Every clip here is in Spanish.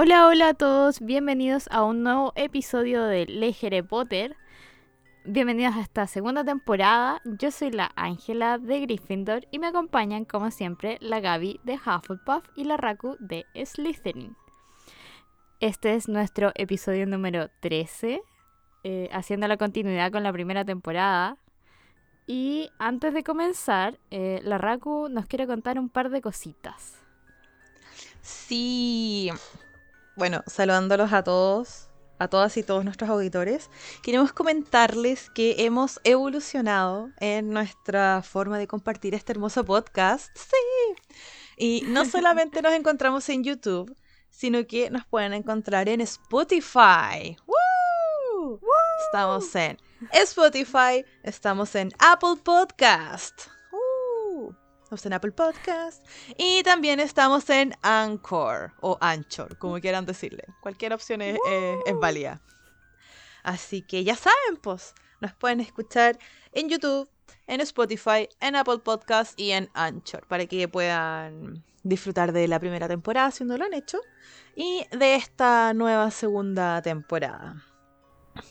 Hola, hola a todos, bienvenidos a un nuevo episodio de Legere Potter. Bienvenidos a esta segunda temporada. Yo soy la Ángela de Gryffindor y me acompañan, como siempre, la Gaby de Hufflepuff y la Raku de Slytherin. Este es nuestro episodio número 13, eh, haciendo la continuidad con la primera temporada. Y antes de comenzar, eh, la Raku nos quiere contar un par de cositas. Sí, bueno, saludándolos a todos, a todas y todos nuestros auditores, queremos comentarles que hemos evolucionado en nuestra forma de compartir este hermoso podcast. Sí. Y no solamente nos encontramos en YouTube, sino que nos pueden encontrar en Spotify. ¡Woo! Estamos en Spotify, estamos en Apple Podcast Estamos en Apple Podcast. Y también estamos en Anchor o Anchor, como quieran decirle. Cualquier opción es, válida. Así que ya saben, pues, nos pueden escuchar en YouTube, en Spotify, en Apple Podcast y en Anchor para que puedan disfrutar de la primera temporada si no lo han hecho y de esta nueva segunda temporada.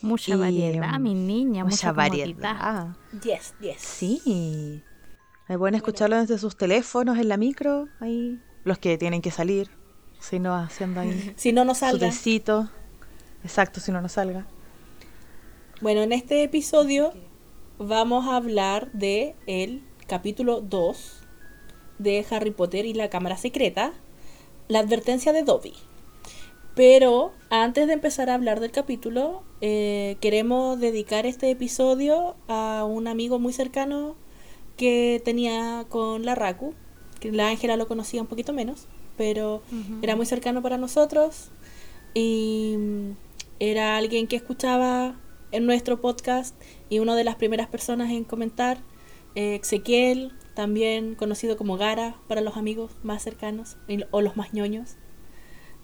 Mucha variedad, mi niña, mucha, mucha variedad. Yes, yes. Sí. Me pueden escucharlo desde sus teléfonos, en la micro, ahí. Los que tienen que salir. Si no, haciendo ahí. si no nos salga. Su Exacto, si no nos salga. Bueno, en este episodio vamos a hablar de el capítulo 2 de Harry Potter y la Cámara Secreta, la advertencia de Dobby. Pero antes de empezar a hablar del capítulo, eh, queremos dedicar este episodio a un amigo muy cercano que tenía con la Raku, que la Ángela lo conocía un poquito menos, pero era muy cercano para nosotros y mm, era alguien que escuchaba en nuestro podcast y una de las primeras personas en comentar, eh, Ezequiel, también conocido como Gara para los amigos más cercanos o los más ñoños.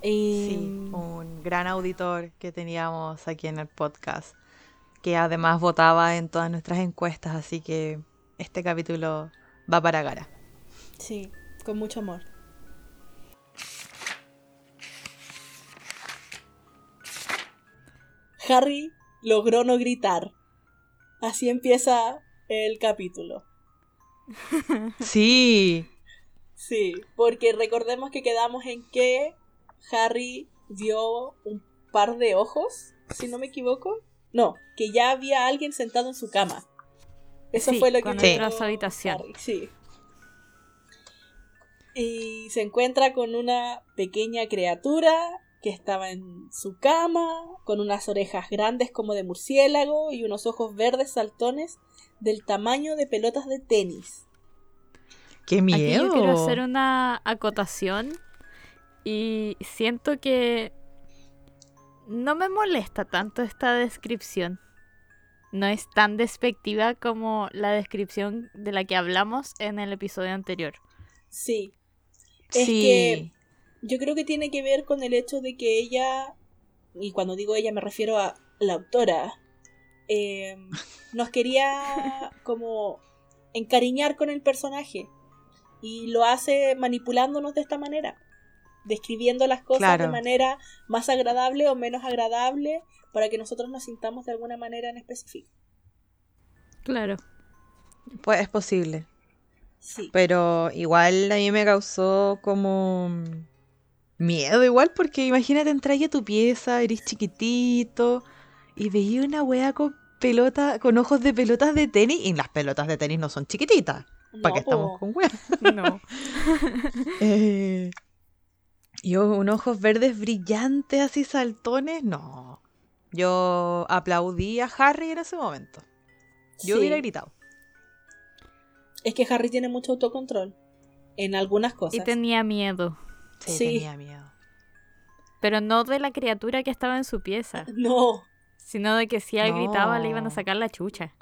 Y... Sí, un gran auditor que teníamos aquí en el podcast, que además votaba en todas nuestras encuestas, así que este capítulo va para Gara. Sí, con mucho amor. Harry logró no gritar. Así empieza el capítulo. Sí. Sí, porque recordemos que quedamos en que Harry vio un par de ojos, si no me equivoco. No, que ya había alguien sentado en su cama. Eso fue lo que entró a su habitación. sí. Y se encuentra con una pequeña criatura que estaba en su cama, con unas orejas grandes como de murciélago y unos ojos verdes saltones del tamaño de pelotas de tenis. ¡Qué miedo! Aquí yo quiero hacer una acotación y siento que no me molesta tanto esta descripción no es tan despectiva como la descripción de la que hablamos en el episodio anterior. Sí. Es que yo creo que tiene que ver con el hecho de que ella, y cuando digo ella me refiero a la autora, em, nos quería como encariñar con el personaje y lo hace manipulándonos de esta manera, describiendo las cosas de manera más agradable o menos agradable para que nosotros nos sintamos de alguna manera en específico. Claro. Pues es posible. Sí. Pero igual a mí me causó como miedo igual porque imagínate entrar a tu pieza, eres chiquitito y veía una wea con pelota, con ojos de pelotas de tenis y las pelotas de tenis no son chiquititas. ¿Para qué estamos con weas? No. eh, y unos ojos verdes brillantes así saltones, no. Yo aplaudí a Harry en ese momento. Yo hubiera gritado. Es que Harry tiene mucho autocontrol en algunas cosas. Y tenía miedo. Sí, tenía miedo. Pero no de la criatura que estaba en su pieza. No. Sino de que si él gritaba le iban a sacar la chucha.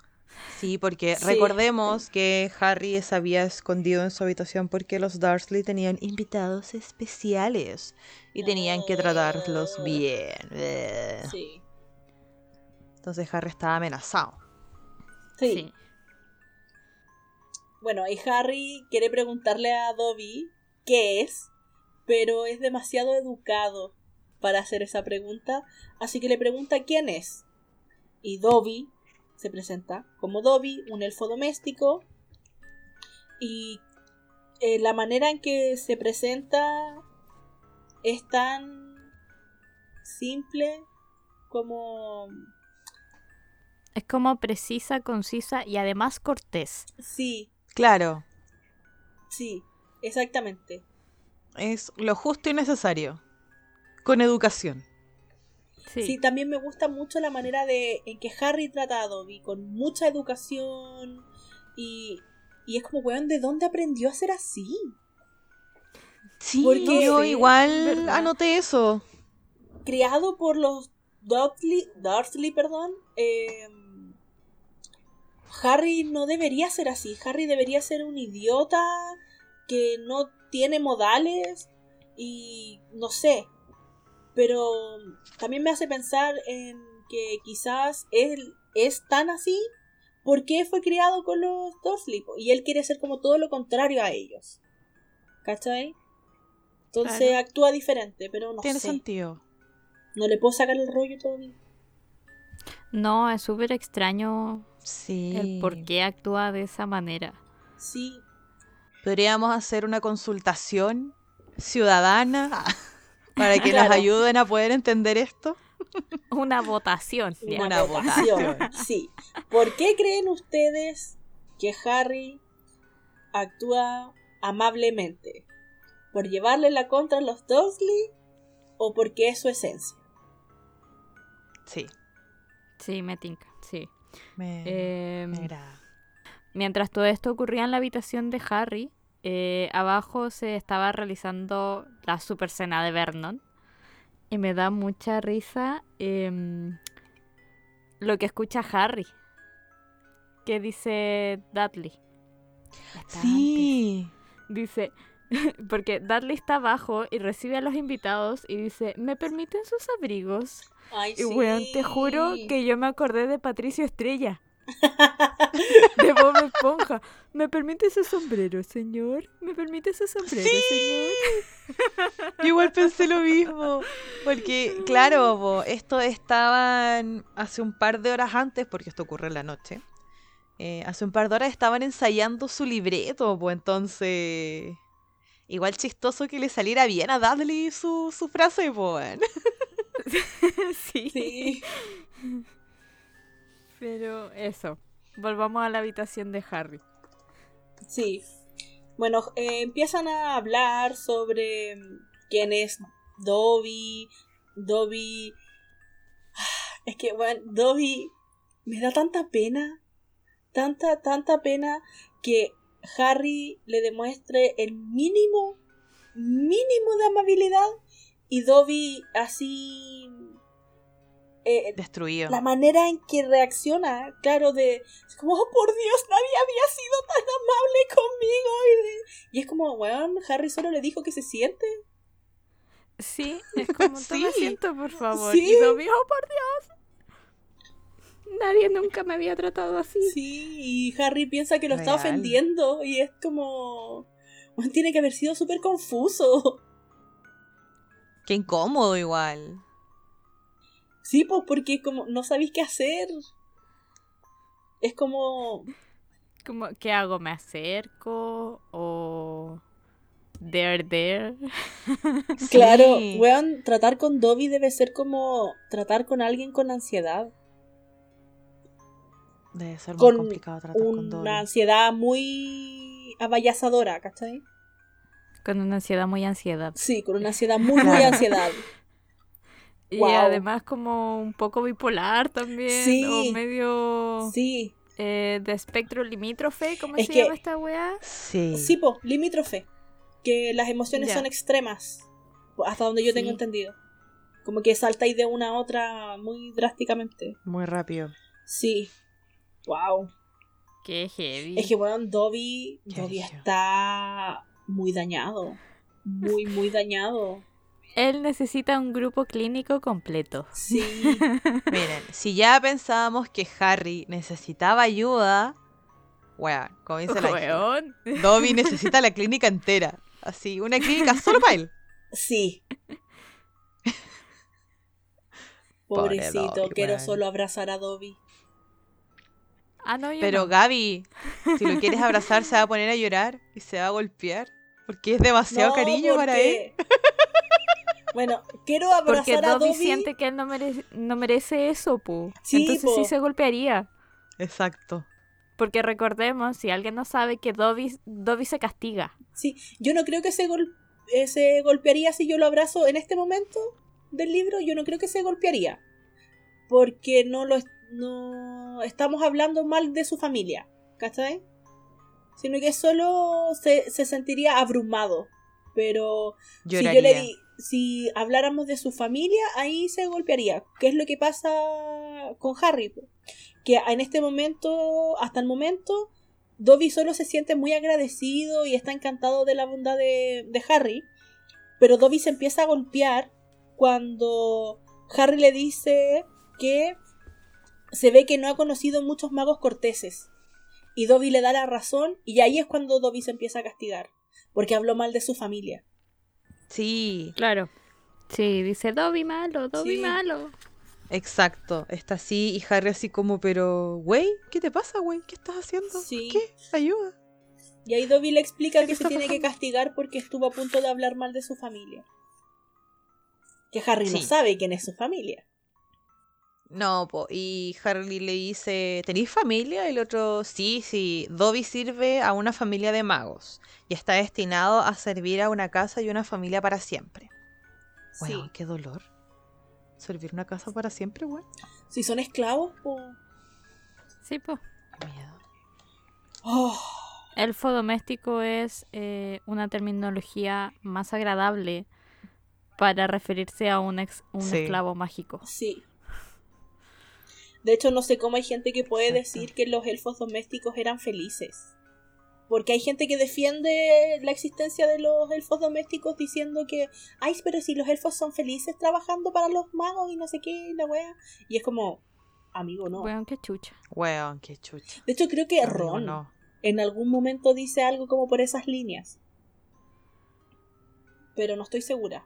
Sí, porque recordemos que Harry se había escondido en su habitación porque los Dursley tenían invitados especiales y tenían que tratarlos ah. bien. Sí. Entonces Harry estaba amenazado. Sí. Bueno, y Harry quiere preguntarle a Dobby qué es, pero es demasiado educado para hacer esa pregunta, así que le pregunta quién es. Y Dobby se presenta como Dobby, un elfo doméstico, y eh, la manera en que se presenta es tan simple como... Es como precisa, concisa y además cortés. Sí, Claro, sí, exactamente. es lo justo y necesario. Con educación. Sí. Sí. también me gusta mucho la manera de en que Harry trata a Dobby, con mucha educación y, y es como, weón, ¿de dónde aprendió a ser así? Sí, Porque- yo igual ¿verdad? anoté eso. Criado por los Dudley, Dursley, perdón, eh, Harry no debería ser así. Harry debería ser un idiota que no tiene modales y no sé. Pero también me hace pensar en que quizás él es tan así porque fue criado con los Dursley y él quiere ser como todo lo contrario a ellos. ¿Cachai? Entonces Claro. actúa diferente, pero no Tiene sé. sentido. No le puedo sacar el rollo todavía. No, es súper extraño Sí. el por qué actúa de esa manera. Sí, Podríamos hacer una consultación ciudadana para que Claro. nos ayuden a poder entender esto. Una votación. ya. una, Una votación. Sí. ¿Por qué creen ustedes que Harry actúa amablemente? ¿Por llevarle la contra a los Dursley o porque es su esencia? Sí. Sí, me tinca, sí. Me, Em. Mientras todo esto ocurría en la habitación de Harry, eh, abajo se estaba realizando la super cena de Vernon. Y me da mucha risa em, lo que escucha Harry. Que dice Dudley. Está antes. Sí. Dice, porque Dudley está abajo y recibe a los invitados y dice, ¿me permiten sus abrigos? Ay, Y weón, te juro sí. que yo me acordé de Patricio Estrella. De Bob Esponja. ¿Me permite su sombrero, señor? ¿Me permite su sombrero, Sí. señor? Yo igual pensé lo mismo. Porque, claro, esto estaban hace un par de horas antes, porque esto ocurre en la noche. eh, hace un par de horas estaban ensayando su libreto, pues entonces. Igual chistoso que le saliera bien a Dudley su, su frase, pues. sí. Sí. Pero eso. Volvamos a la habitación de Harry. Sí. Bueno, eh, empiezan a hablar sobre mm, quién es Dobby. Dobby. Es que, bueno, Dobby me da tanta pena. Tanta, tanta pena que Harry le demuestre el mínimo, mínimo de amabilidad. Y Dobby así. Eh, Destruido. la manera en que reacciona, claro, de es como, oh por Dios, nadie había sido tan amable conmigo. Y, de- y es como, weón, Harry solo le dijo que se siente. Sí, es como Sí. toma asiento, por favor. Sí. Y Dobby, oh, por Dios. Nadie nunca me había tratado así. Sí, y Harry piensa que lo está Real. ofendiendo y es como, weón, tiene que haber sido súper confuso. Qué incómodo igual. Sí, pues porque como no sabéis qué hacer. Es como, Como, ¿qué hago? ¿Me acerco? ¿O there, there? claro, Sí. weón, tratar con Dobby debe ser como tratar con alguien con ansiedad. Debe ser muy Con complicado tratar con Dobby. una ansiedad muy abayazadora, ¿cachai? Con una ansiedad muy ansiedad. Sí, con una ansiedad muy, muy ansiedad. Y además como un poco bipolar también. Sí. O medio Sí, eh, de espectro limítrofe. ¿Cómo Es se que- llama esta weá? Sí. sí, po, limítrofe. Que las emociones Ya. son extremas. Hasta donde yo tengo entendido. Como que saltáis de una a otra muy drásticamente. Muy rápido. Sí. Wow. Qué heavy. Es que, weón, Dobby, Dobby está muy dañado. Muy, muy dañado. Él necesita un grupo clínico completo. Sí. Miren, si ya pensábamos que Harry necesitaba ayuda, weón, como dice la. Dobby necesita la clínica entera. Así, una clínica solo para él. Sí. Pobre Pobrecito, Dobby, quiero weón. solo abrazar a Dobby. Ah, no, yo Pero no. Gaby, si lo quieres abrazar, se va a poner a llorar y se va a golpear. Porque es demasiado No, cariño para él. Porque- Bueno, quiero Porque abrazar a Dobby Dobby. siente que él no merece, no merece eso, pu. Sí, Entonces po. sí se golpearía. Exacto. Porque recordemos, si alguien no sabe, que Dobby, Dobby se castiga. Sí, yo no creo que se, gol- eh, se golpearía si yo lo abrazo en este momento del libro. Yo no creo que se golpearía. Porque no lo es- no estamos hablando mal de su familia. ¿Cachai? Sino que solo se, se sentiría abrumado. Pero si yo le di, si habláramos de su familia, ahí se golpearía. ¿Qué es lo que pasa con Harry? Que en este momento, hasta el momento, Dobby solo se siente muy agradecido y está encantado de la bondad de, de Harry. Pero Dobby se empieza a golpear cuando Harry le dice que se ve que no ha conocido muchos magos corteses. Y Dobby le da la razón y ahí es cuando Dobby se empieza a castigar. Porque habló mal de su familia. Sí, Claro. Sí, dice Dobby malo, Dobby Sí. malo. exacto. Está así y Harry así como, pero, güey, ¿qué te pasa, güey? ¿Qué estás haciendo? Sí. ¿Qué? Ayuda. Y ahí Dobby le explica ¿Qué que se tiene que castigar porque estuvo a punto de hablar mal de su familia. Que Harry no sabe quién es su familia. No, po. y Harry le dice, ¿tenéis familia? Y el otro, sí, sí, Dobby sirve a una familia de magos y está destinado a servir a una casa y una familia para siempre. Sí. Qué dolor. Servir una casa para siempre, weón. Si son esclavos, pues... Sí, pues. Qué miedo. Oh, Elfo doméstico es eh, una terminología más agradable para referirse a un, ex- un Sí. esclavo mágico. sí. De hecho, no sé cómo hay gente que puede Exacto. decir que los elfos domésticos eran felices. Porque hay gente que defiende la existencia de los elfos domésticos diciendo que, ay, pero si los elfos son felices trabajando para los magos y no sé qué, y la wea. Y es como, amigo, no. Weón, qué chucha. Weón, qué chucha. De hecho, creo que Amigo, Ron no. en algún momento dice algo como por esas líneas. Pero no estoy segura.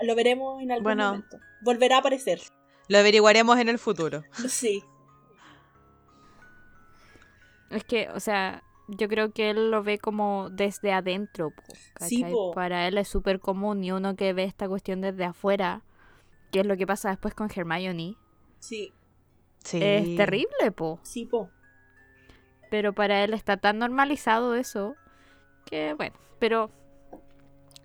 Lo veremos en algún Bueno. momento. Volverá a aparecer. Lo averiguaremos en el futuro. Sí. Es que, o sea, yo creo que él lo ve como desde adentro. po, Sí, po. Para él es súper común y uno que ve esta cuestión desde afuera, que es lo que pasa después con Hermione, Sí. Sí. es terrible, po. Sí, po. Pero para él está tan normalizado eso que, bueno, pero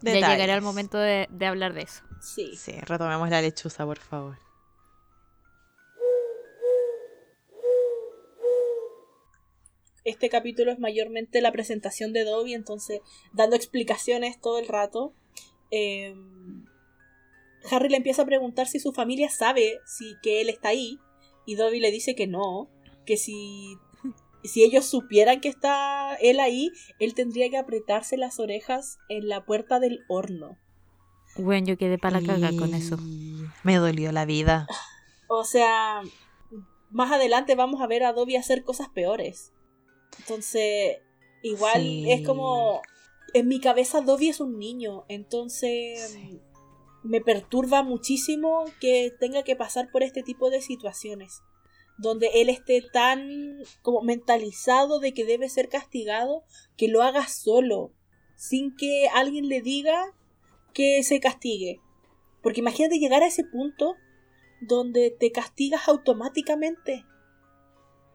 ya llegará el Detalles. momento de, de hablar de eso. Sí. Sí, retomemos la lechuza, por favor. Este capítulo es mayormente la presentación de Dobby, entonces dando explicaciones todo el rato. Eh, Harry le empieza a preguntar si su familia sabe si que él está ahí y Dobby le dice que no, que si si ellos supieran que está él ahí, él tendría que apretarse las orejas en la puerta del horno. Bueno, yo quedé para la caga con eso. Me dolió la vida. O sea, más adelante vamos a ver a Dobby hacer cosas peores. Entonces, igual Sí. es como. En mi cabeza, Dobby es un niño. Entonces, Sí. me perturba muchísimo que tenga que pasar por este tipo de situaciones. Donde él esté tan como mentalizado de que debe ser castigado, que lo haga solo, sin que alguien le diga que se castigue. Porque imagínate llegar a ese punto donde te castigas automáticamente.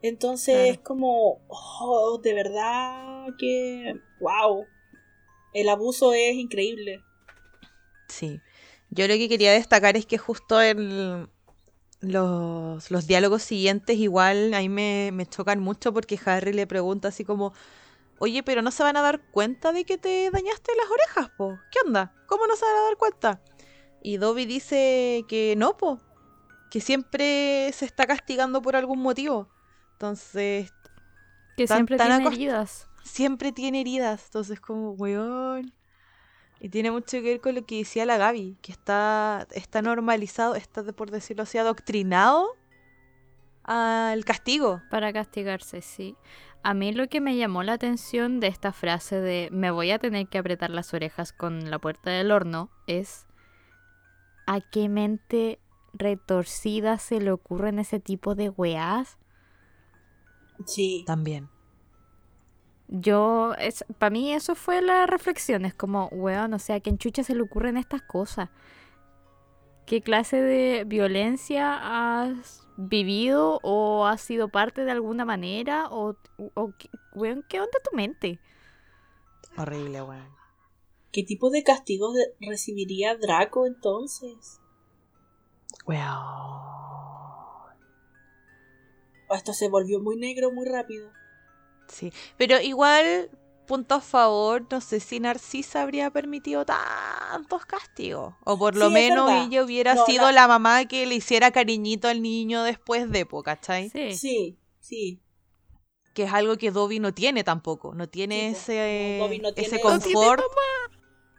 Entonces es como, oh, de verdad que, wow, el abuso es increíble. Sí. Yo lo que quería destacar es que justo en los, los diálogos siguientes igual ahí me, me chocan mucho porque Harry le pregunta así como, oye, pero no se van a dar cuenta de que te dañaste las orejas, po. ¿Qué onda? ¿Cómo no se van a dar cuenta? Y Dobby dice que no, po. Que siempre se está castigando por algún motivo. Entonces, Que siempre tan tiene heridas. siempre tiene heridas. Entonces, como, weón. Y tiene mucho que ver con lo que decía la Gaby, que está, está normalizado, está, por decirlo así, adoctrinado al castigo. Para castigarse, sí. A mí lo que me llamó la atención de esta frase de me voy a tener que apretar las orejas con la puerta del horno es a qué mente retorcidas se le ocurren ese tipo de weás? Sí. También. Yo, es, para mí eso fue la reflexión, es como, weón, o sea, ¿a quién chucha se le ocurren estas cosas? ¿Qué clase de violencia has vivido o has sido parte de alguna manera? ¿O, o weón, qué onda tu mente? Horrible, weón. ¿Qué tipo de castigos recibiría Draco entonces? Weón. O esto se volvió muy negro muy rápido. Sí. Pero igual, punto a favor, no sé si Narcisa habría permitido tantos castigos. O por lo Sí, menos ella hubiera No, sido la- la... mamá que le hiciera cariñito al niño después de, po, ¿cachai? Sí. Sí, sí. Que es algo que Dobby no tiene tampoco. No tiene Sí, ese, No, ese confort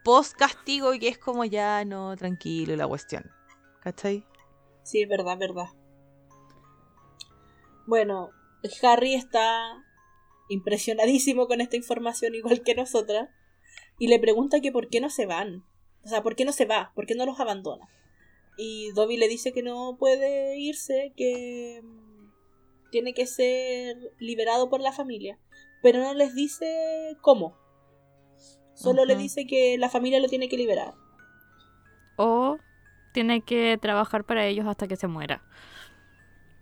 post castigo y que es como ya no, tranquilo la cuestión. ¿Cachai? Sí, es verdad, es verdad. Bueno, Harry está impresionadísimo con esta información, igual que nosotras, y le pregunta que por qué no se van. O sea, ¿por qué no se va? ¿Por qué no los abandona? Y Dobby le dice que no puede irse, que tiene que ser liberado por la familia, pero no les dice cómo. Solo le dice que la familia lo tiene que liberar. O tiene que trabajar para ellos hasta que se muera.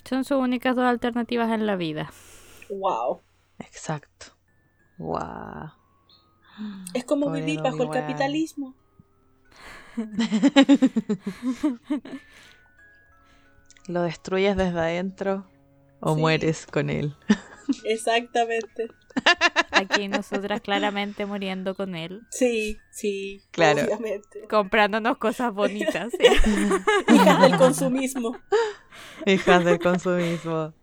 Son sus únicas dos alternativas en la vida. Wow. Exacto. Wow. Es como Pobre vivir bajo el capitalismo. Lo destruyes desde adentro o Sí. mueres con él. Exactamente. Aquí nosotras claramente muriendo con él. Sí, sí, Claro. obviamente. Comprándonos cosas bonitas. ¿sí? Hijas del consumismo. Hijas del consumismo.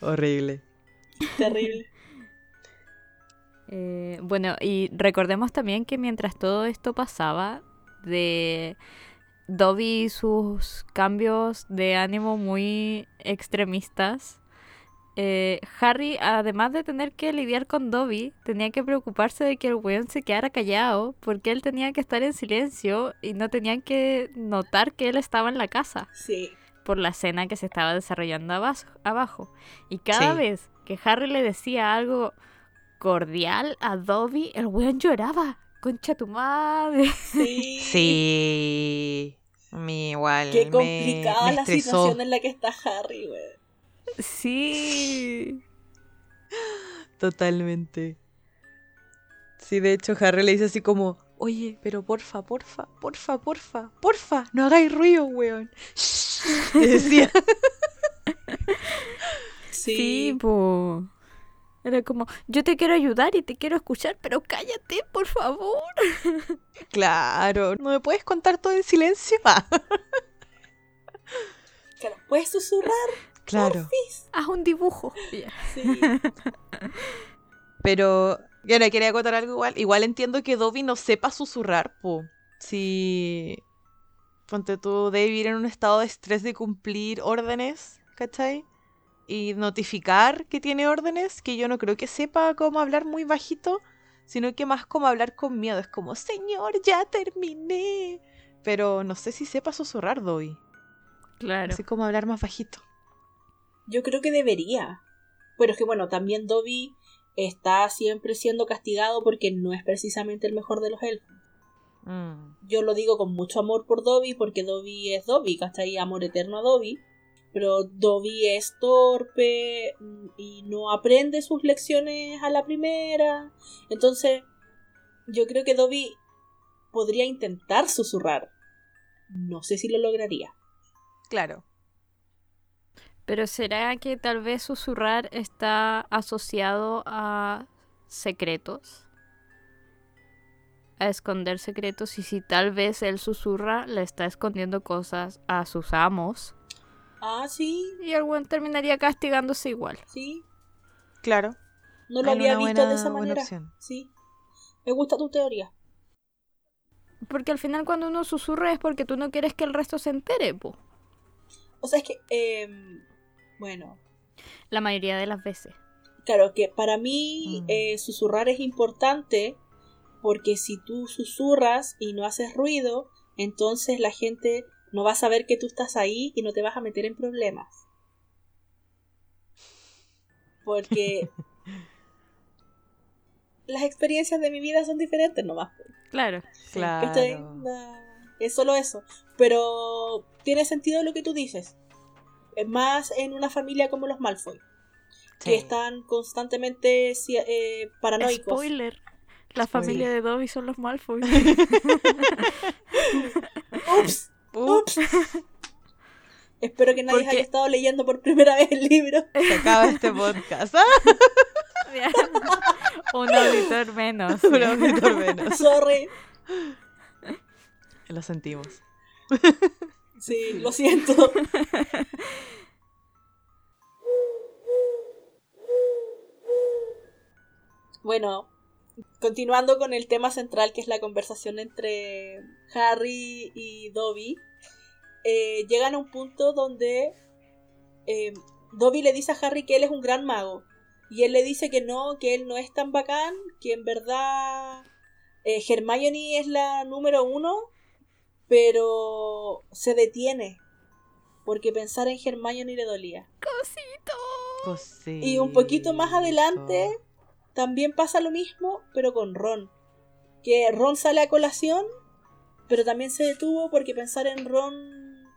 Horrible. Terrible. Eh, bueno, y recordemos también que mientras todo esto pasaba, de Dobby y sus cambios de ánimo muy extremistas, eh, Harry, además de tener que lidiar con Dobby, tenía que preocuparse de que el weón se quedara callado, porque él tenía que estar en silencio y no tenían que notar que él estaba en la casa Sí. por la escena que se estaba desarrollando abajo. Y cada Sí. vez que Harry le decía algo cordial a Dobby, el weón lloraba. Concha tu madre. Sí. Sí. Mi igual. Qué complicada me la situación en la que está Harry, güey. Sí. Totalmente. Sí, de hecho, Harry le dice así como, oye, pero porfa, porfa, porfa, porfa, porfa, no hagáis ruido, weón. Le decía. Sí, Sí. po. Era como, yo te quiero ayudar y te quiero escuchar, pero cállate, por favor. claro, ¿no me puedes contar todo en silencio? Ah, Claro, ¿Puedes susurrar? Claro. porfis? Haz un dibujo. Sí. Pero, ya le quería contar algo igual. Igual entiendo que Dobby no sepa susurrar, po. Si. Ponte tú, debe vivir en un estado de estrés de cumplir órdenes, ¿cachai? Y notificar que tiene órdenes, que yo no creo que sepa cómo hablar muy bajito, sino que más como hablar con miedo. Es como, Señor, ya terminé. Pero no sé si sepa susurrar, Dobby. Claro. Así como hablar más bajito. Yo creo que debería. Pero es que bueno, también Dobby está siempre siendo castigado porque no es precisamente el mejor de los elfos. Mm, Yo lo digo con mucho amor por Dobby porque Dobby es Dobby, ¿cachai? Amor eterno a Dobby. Pero Dobby es torpe y no aprende sus lecciones a la primera. Entonces, yo creo que Dobby podría intentar susurrar. No sé si lo lograría. Claro. Pero ¿será que tal vez susurrar está asociado a secretos? A esconder secretos y si tal vez él susurra, le está escondiendo cosas a sus amos Ah, sí, y el buen terminaría castigándose igual. sí. Claro. No lo había visto buena- de esa manera. Sí. Me gusta tu teoría. Porque al final cuando uno susurra es porque tú no quieres que el resto se entere, po. O sea, es que, em, bueno, La mayoría de las veces. claro, que para mí Mm. eh, susurrar es importante porque si tú susurras y no haces ruido entonces la gente no va a saber que tú estás ahí y no te vas a meter en problemas. Porque las experiencias de mi vida son diferentes nomás. Claro. Claro. ¿cachai? Na- Es solo eso. Pero tiene sentido lo que tú dices. Es más en una familia como los Malfoy, que están constantemente eh, paranoicos. Spoiler. La familia de Dobby son los Malfoy. Ups, Ups, Espero que nadie Porque- haya estado leyendo por primera vez el libro. se acaba este podcast. ¿ah? Un auditor menos. Un auditor menos. Sorry. Lo sentimos. Sí, lo siento. Bueno, continuando con el tema central que es la conversación entre Harry y Dobby, eh, llegan a un punto donde eh, Dobby le dice a Harry que él es un gran mago y él le dice que no, que él no es tan bacán, que en verdad eh, Hermione es la número uno, pero se detiene porque pensar en Hermione le dolía. Cosito. Cosito. Y un poquito más adelante también pasa lo mismo, pero con Ron. Que Ron sale a colación, pero también se detuvo porque pensar en Ron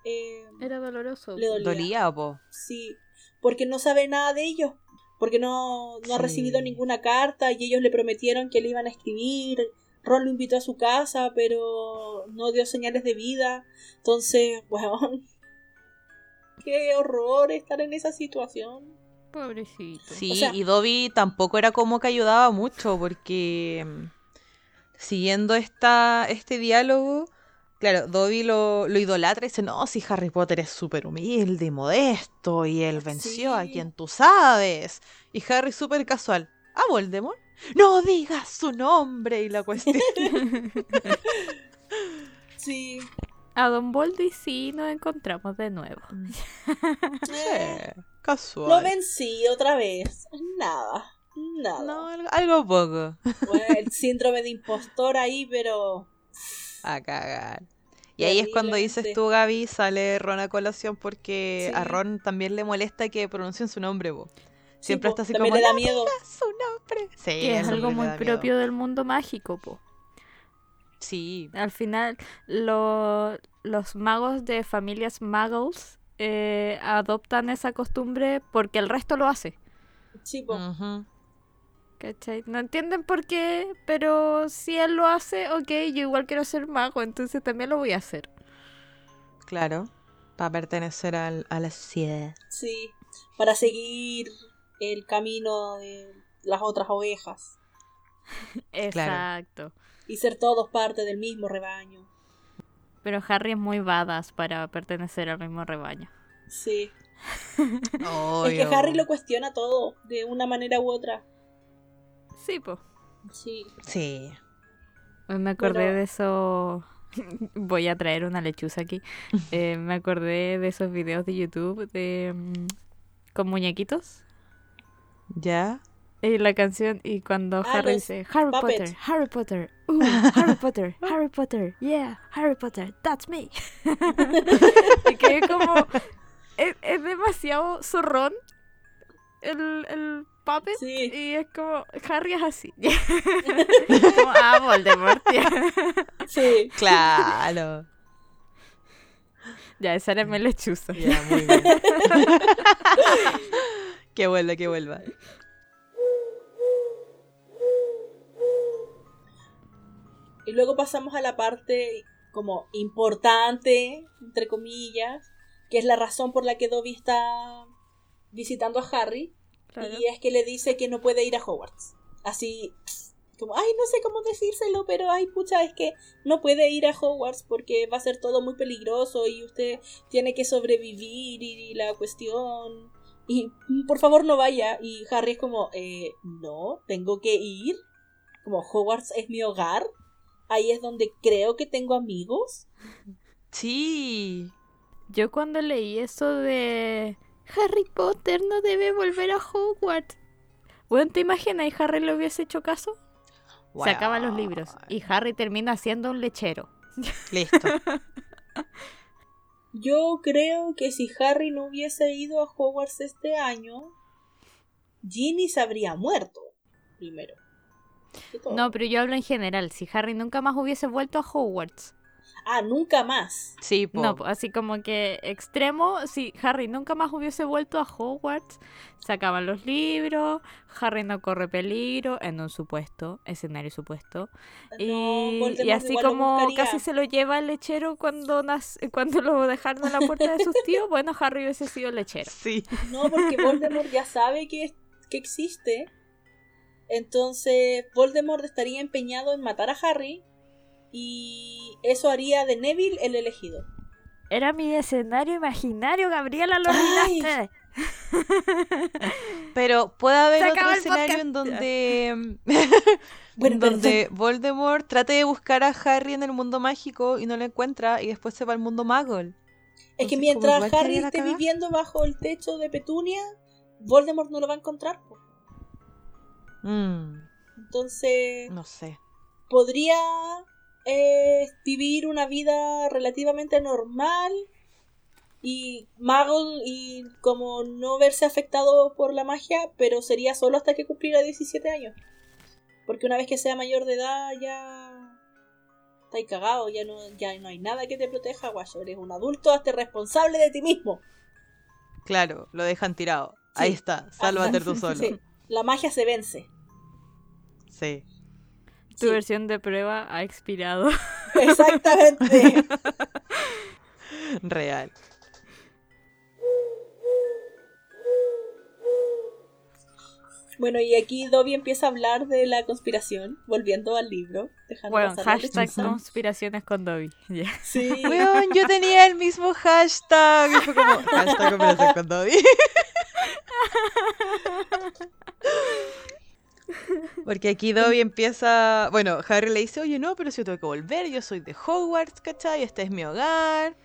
eh, Era doloroso. le dolía. Dolía, po. Sí, porque no sabe nada de ellos, porque no, no ha recibido ninguna carta y ellos le prometieron que le iban a escribir. Ron lo invitó a su casa, pero no dio señales de vida. Entonces, weón, qué horror estar en esa situación. Pobrecito. Sí, O sea- y Dobby tampoco era como que ayudaba mucho porque mm, siguiendo esta, este diálogo, claro, Dobby lo, lo idolatra y dice, no, si Harry Potter es súper humilde y modesto y él venció a quien tú sabes. Y Harry súper casual, ¿a Voldemort? No digas su nombre y la cuestión. Sí. A Don Boldy sí nos encontramos de nuevo. Eh, Sí, casual. lo vencí otra vez. Nada. Nada. No, algo, algo poco. Bueno, el síndrome de impostor ahí, pero. A cagar. Y ahí es cuando dices tú, Gaby, sale Ron a colación porque a. Ron también le molesta que pronuncien su nombre, po. Siempre está así como, le da "No miedo. su nombre. Sí, Que es algo muy propio del mundo mágico, po. Sí, Al final, lo- los magos de familias muggles eh, adoptan esa costumbre porque el resto lo hace. Sí, po. ¿Cachai? No entienden por qué, pero si él lo hace, ok, yo igual quiero ser mago, entonces también lo voy a hacer. claro. Para pertenecer al, a la sociedad. Sí. Para seguir el camino de las otras ovejas. Exacto. Y ser todos parte del mismo rebaño. Pero Harry es muy badass para pertenecer al mismo rebaño. Sí. Es que. Harry lo cuestiona todo, de una manera u otra. Sí, pues. Sí. Sí. Me acordé Bueno. de eso. Voy a traer una lechuza aquí. Eh, me acordé de esos videos de YouTube de mm, con muñequitos. ¿Ya? Y la canción, y cuando Ah, Harry los dice Harry puppets. Potter, Harry Potter, uh, Harry Potter, Harry Potter, yeah, Harry Potter, that's me. y que como es, es demasiado zorrón el, el puppet Sí. y es como Harry es así. como, ah, Voldemort. Sí. Claro. ya, esa era mi lechuza. Ya, muy bien. Que vuelva, que vuelva. Y luego pasamos a la parte como importante, entre comillas, que es la razón por la que Dobby está visitando a Harry. Claro. Y es que le dice que no puede ir a Hogwarts. Así, como, ay, no sé cómo decírselo, pero ay, pucha, es que no puede ir a Hogwarts porque va a ser todo muy peligroso y usted tiene que sobrevivir y, la cuestión. Y mm, por favor no vaya. Y Harry es como, eh, no, tengo que ir. Como Hogwarts es mi hogar. Ahí es donde creo que tengo amigos. Sí. Yo cuando leí eso de Harry Potter no debe volver a Hogwarts. Bueno, ¿te imaginas y Harry le hubiese hecho caso? Se acaban los libros y Harry termina siendo un lechero. Listo. Yo creo que si Harry no hubiese ido a Hogwarts este año, Ginny se habría muerto primero. No, pero yo hablo en general. Si Harry nunca más hubiese vuelto a Hogwarts. Ah, nunca más. Sí, po. No, así como que extremo, si Harry nunca más hubiese vuelto a Hogwarts, se acaban los libros, Harry no corre peligro, en un supuesto, escenario supuesto. No, Y, así como casi se lo lleva el lechero cuando, nac- cuando lo dejaron en la puerta de sus tíos, bueno, Harry hubiese sido el lechero. Sí. No, porque Voldemort ya sabe que, que existe. Entonces, Voldemort estaría empeñado en matar a Harry. Y eso haría de Neville el elegido. Era mi escenario imaginario, Gabriela, lo arruinaste. Pero puede haber Se otro escenario en donde, Bueno, en pero donde Voldemort trate de buscar a Harry en el mundo mágico y no lo encuentra y después se va al mundo Muggle. Es que Entonces, mientras Harry esté viviendo bajo el techo de Petunia, Voldemort no lo va a encontrar. Mm, Entonces, no sé. podría eh, vivir una vida relativamente normal y Muggle y como no verse afectado por la magia, pero sería solo hasta que cumpliera 17 años. Porque una vez que sea mayor de edad ya está ahí cagado, ya no, ya no hay nada que te proteja, guayo. Eres un adulto, hazte responsable de ti mismo. Claro, lo dejan tirado. Sí. Ahí está, sálvate tú solo. Sí, la magia se vence. Sí. Tu Sí, versión de prueba ha expirado. exactamente. Real. Bueno, y aquí Dobby empieza a hablar de la conspiración, volviendo al libro. Dejando Bueno, hashtag conspiraciones con Dobby. Ya. Sí. Weón, yo tenía el mismo hashtag. Y fue como, hashtag conversación con Dobby. Porque aquí Dobby empieza. Bueno, Harry le dice: Oye, no, pero si yo tengo que volver, yo soy de Hogwarts, ¿cachai? Este es mi hogar.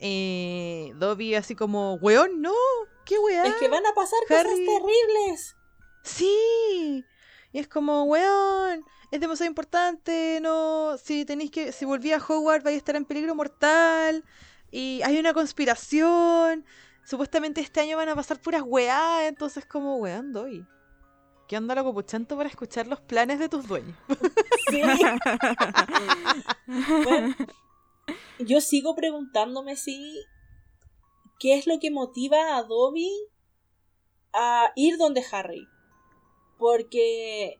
Eh, Dobby, así como, weón, no, qué weá. Es que van a pasar cosas terribles. Sí. Y es como, weón, es demasiado importante, no, si tenéis que, si volví a Hogwarts vais a estar en peligro mortal, y hay una conspiración, supuestamente este año van a pasar puras weá, entonces como, weón, doy. ¿Qué onda loco puchento para escuchar los planes de tus dueños? Sí. Bueno, yo sigo preguntándome si qué es lo que motiva a Dobby a ir donde Harry. Porque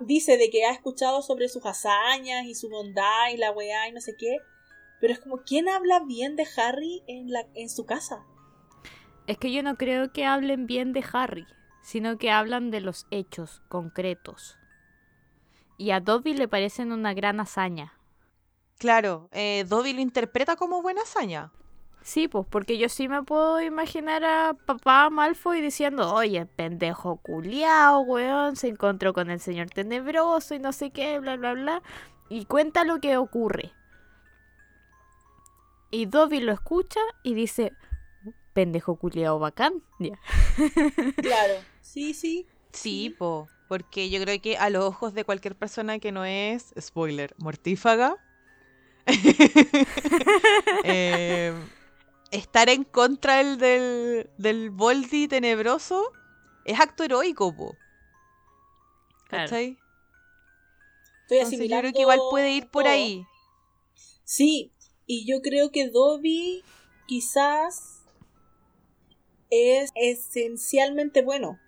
dice de que ha escuchado sobre sus hazañas y su bondad y la weá y no sé qué. Pero es como, ¿quién habla bien de Harry en, la, en su casa? Es que yo no creo que hablen bien de Harry, sino que hablan de los hechos concretos. Y a Dobby le parecen una gran hazaña. Claro, eh, Dobby lo interpreta como buena hazaña. Sí, pues porque yo sí me puedo imaginar a papá Malfoy diciendo, oye, pendejo culiao, weón, se encontró con el señor tenebroso y no sé qué, bla, bla, bla. Y cuenta lo que ocurre. Y Dobby lo escucha y dice, pendejo culiao bacán. Ya. Claro, sí, sí. Sí, po, porque yo creo que a los ojos de cualquier persona que no es, spoiler, mortífaga, eh, estar en contra del, del, del Voldy tenebroso es acto heroico, po. Claro. ¿Cachai? Estoy Entonces yo creo que igual puede ir por todo. ahí. Sí, y yo creo que Dobby quizás es esencialmente bueno.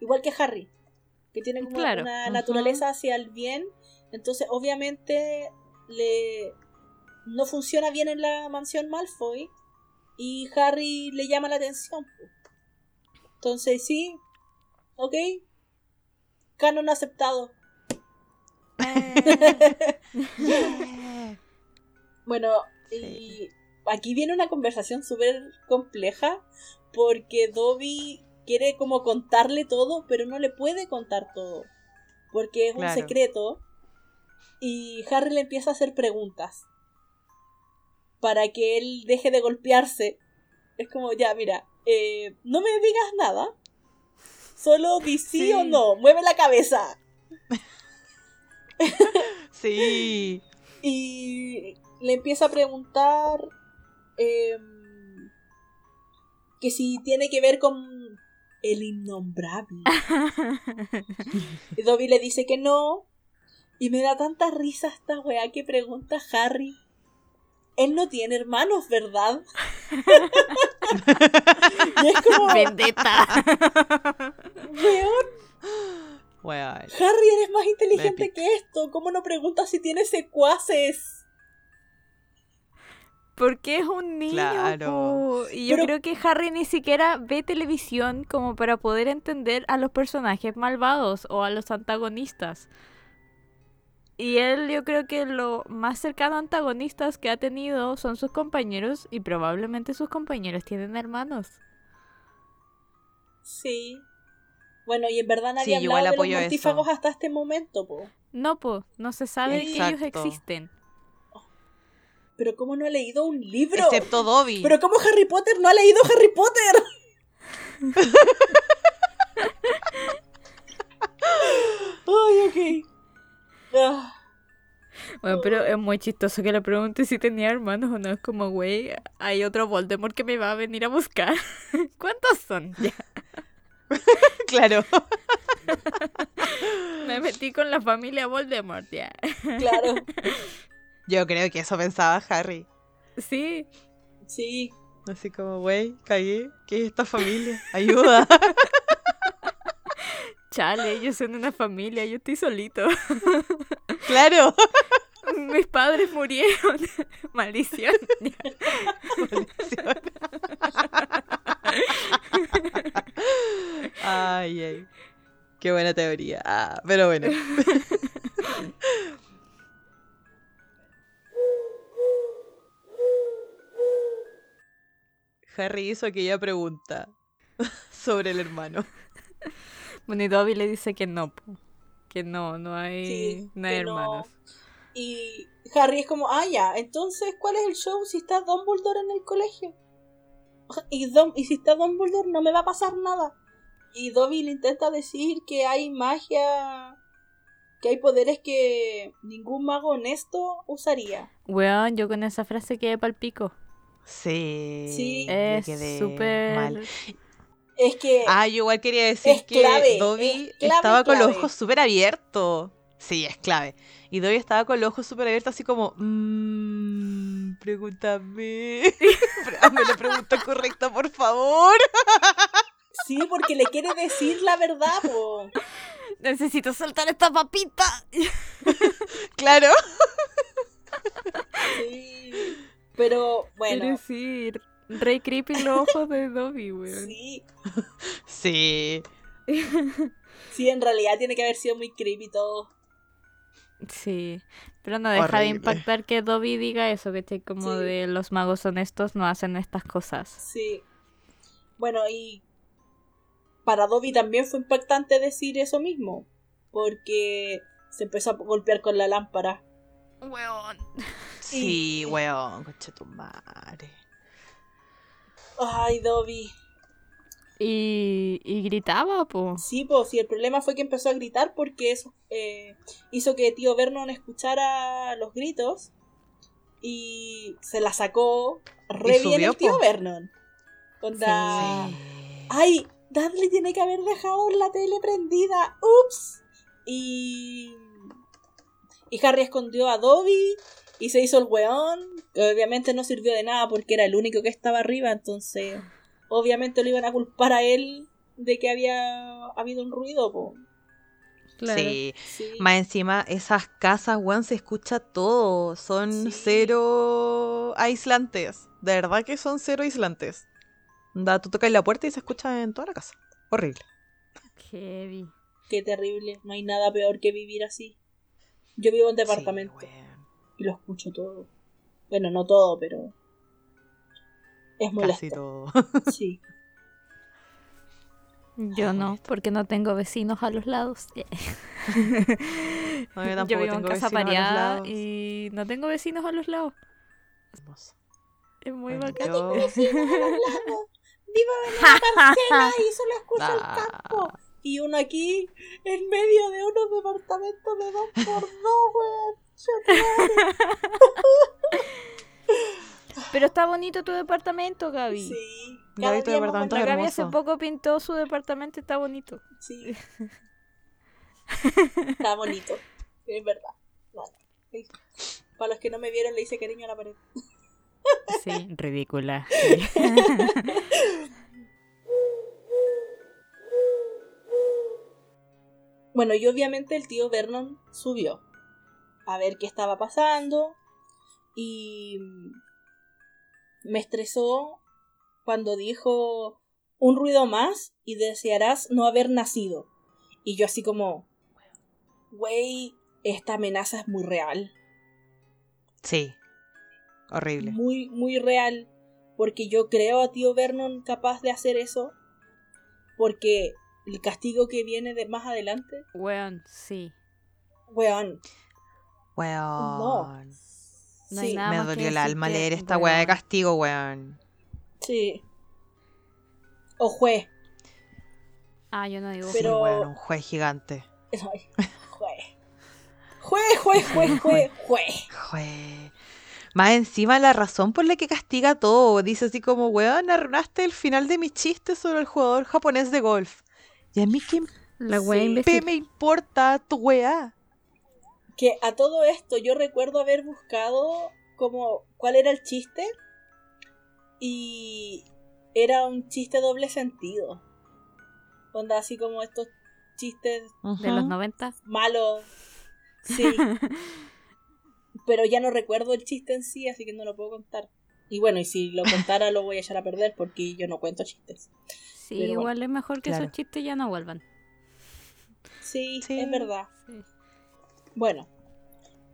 Igual que Harry, que tiene como Claro. una naturaleza hacia el bien. Entonces, obviamente, le no funciona bien en la mansión Malfoy. Y Harry le llama la atención. Entonces, sí, ok. Canon aceptado. Yeah. Bueno, y aquí viene una conversación súper compleja porque Dobby quiere como contarle todo, pero no le puede contar todo porque es un secreto y Harry le empieza a hacer preguntas para que él deje de golpearse. Es como, ya, mira, eh, no me digas nada, solo di sí, Sí. o no, mueve la cabeza. Sí. Y y le empieza a preguntar em, que si tiene que ver con el innombrable. y Dobby le dice que no. Y me da tanta risa esta weá que pregunta Harry. Él no tiene hermanos, ¿verdad? y es como, Vendetta. weón, Weón. Harry, eres más inteligente que esto. ¿Cómo no preguntas si tiene secuaces? Porque es un niño. Claro. po. Y yo Pero- creo que Harry ni siquiera ve televisión como para poder entender a los personajes malvados o a los antagonistas. Y él yo creo que lo más cercano a antagonistas que ha tenido son sus compañeros y probablemente sus compañeros tienen hermanos. Sí. Bueno, y en verdad nadie Sí, ha igual hablado de los hasta este momento, po. No, pues, no se sabe que ellos Exacto. existen. Pero ¿cómo no ha leído un libro? Excepto Dobby. Pero ¿cómo Harry Potter no ha leído Harry Potter? Ay, ok. Ah, Bueno, pero es muy chistoso que le pregunte si tenía hermanos o no. Es como, güey, hay otro Voldemort que me va a venir a buscar. ¿Cuántos son? Ya. Claro. Me metí con la familia Voldemort, ya. claro. Yo creo que eso pensaba Harry. Sí. Sí. Así como, güey, cagué. ¿Qué es esta familia? Ayuda. Chale, ellos son una familia, yo estoy solito. claro. Mis padres murieron. Maldición. Ay, ay. Qué buena teoría. Ah, pero bueno. Harry hizo aquella pregunta sobre el hermano. Bueno, y Dobby le dice que no, que no, no hay, Sí, no hay que no. hermanos. Y Harry es como, ah, ya, entonces, ¿cuál es el show si está Dumbledore en el colegio? Y, si está Dumbledore no me va a pasar nada. Y Dobby le intenta decir que hay magia, que hay poderes que ningún mago honesto usaría. Weón, yo con esa frase quedé pal pico. Sí. Es súper... mal. Es que... Ah, yo igual quería decir Es que clave, Dobby es clave, estaba con los ojos súper abiertos. Sí, es clave. Y Dobby estaba con los ojos súper abiertos, así como, mmm, pregúntame. Hazme la pregunta correcta, por favor. Sí, porque le quiere decir la verdad, po. Necesito soltar esta papita. Claro. Sí. Pero bueno, Quiero decir, re creepy los ojos de Dobby, weón. sí. Sí. Sí, en realidad tiene que haber sido muy creepy todo. Sí, pero no deja de impactar que Dobby diga eso, que esté como Sí. de los magos honestos no hacen estas cosas. Sí. Bueno, y para Dobby también fue impactante decir eso mismo. Porque se empezó a golpear con la lámpara. Weón. Sí, weón, concha tu madre. Ay, Dobby. Y, y gritaba, po. Sí, pues, y el problema fue que empezó a gritar porque eso eh, hizo que tío Vernon escuchara los gritos y se la sacó re Y bien el tío po. Vernon. Onda, Sí. ay, Dudley tiene que haber dejado la tele prendida, ups. Y, y Harry escondió a Dobby y se hizo el weón, que obviamente no sirvió de nada porque era el único que estaba arriba, entonces obviamente lo iban a culpar a él de que había habido un ruido, po. Claro. Sí. Sí. Más encima, esas casas, weón, se escucha todo. Son Sí. cero aislantes. De verdad que son cero aislantes. Da, tú tocas la puerta y se escucha en toda la casa. Horrible. Heavy. Qué terrible, no hay nada peor que vivir así. Yo vivo en departamento Sí, y lo escucho todo. Bueno, no todo, pero es molesto. Casi todo. Sí. Yo no, porque no tengo vecinos a los lados. No, yo Yo vivo en tengo casa vecinos a los pareada lados. y no tengo vecinos a los lados. Hermoso. Es muy Bueno, bacán. yo- Vivo en una parcela y solo escucho el campo. Y uno aquí, en medio de unos departamentos de dos por dos, weón. Pero está bonito tu departamento, Gaby. Sí. Gaby, tu departamento es. Gaby hace poco pintó su departamento y está bonito. Sí. Está bonito. Es verdad. Bueno, sí. Para los que no me vieron, le hice cariño a la pared. Sí, ridícula. Bueno, y obviamente el tío Vernon subió a ver qué estaba pasando y me estresó cuando dijo un ruido más y desearás no haber nacido. Y yo así como, güey, esta amenaza es muy real, Sí. Horrible. muy, muy real, porque yo creo a tío Vernon capaz de hacer eso, porque el castigo que viene de más adelante, Weón, sí. weón, Weón. no. No hay Sí. nada Me más que dolió el alma que, leer esta weá de castigo, weón. Sí. O juez. Ah, yo no digo. Pero- Sí, weón, un juez gigante. Ay, Juez. Juez, juez, juez, juez, juez. Juez. Más encima la razón por la que castiga todo. Dice así como, weón, arruinaste el final de mi chiste sobre el jugador japonés de golf. Y a mí qué La wea Sí. me importa tu weá. Que a todo esto yo recuerdo haber buscado como cuál era el chiste y era un chiste doble sentido. Onda así como estos chistes De los Ujú. 90. malos. Sí. Pero ya no recuerdo el chiste en sí, así que no lo puedo contar. Y bueno, y si lo contara lo voy a echar a perder porque yo no cuento chistes. Sí, Pero bueno, igual es mejor que claro. esos chistes ya no vuelvan. Sí, Sí. es verdad. Sí. Bueno,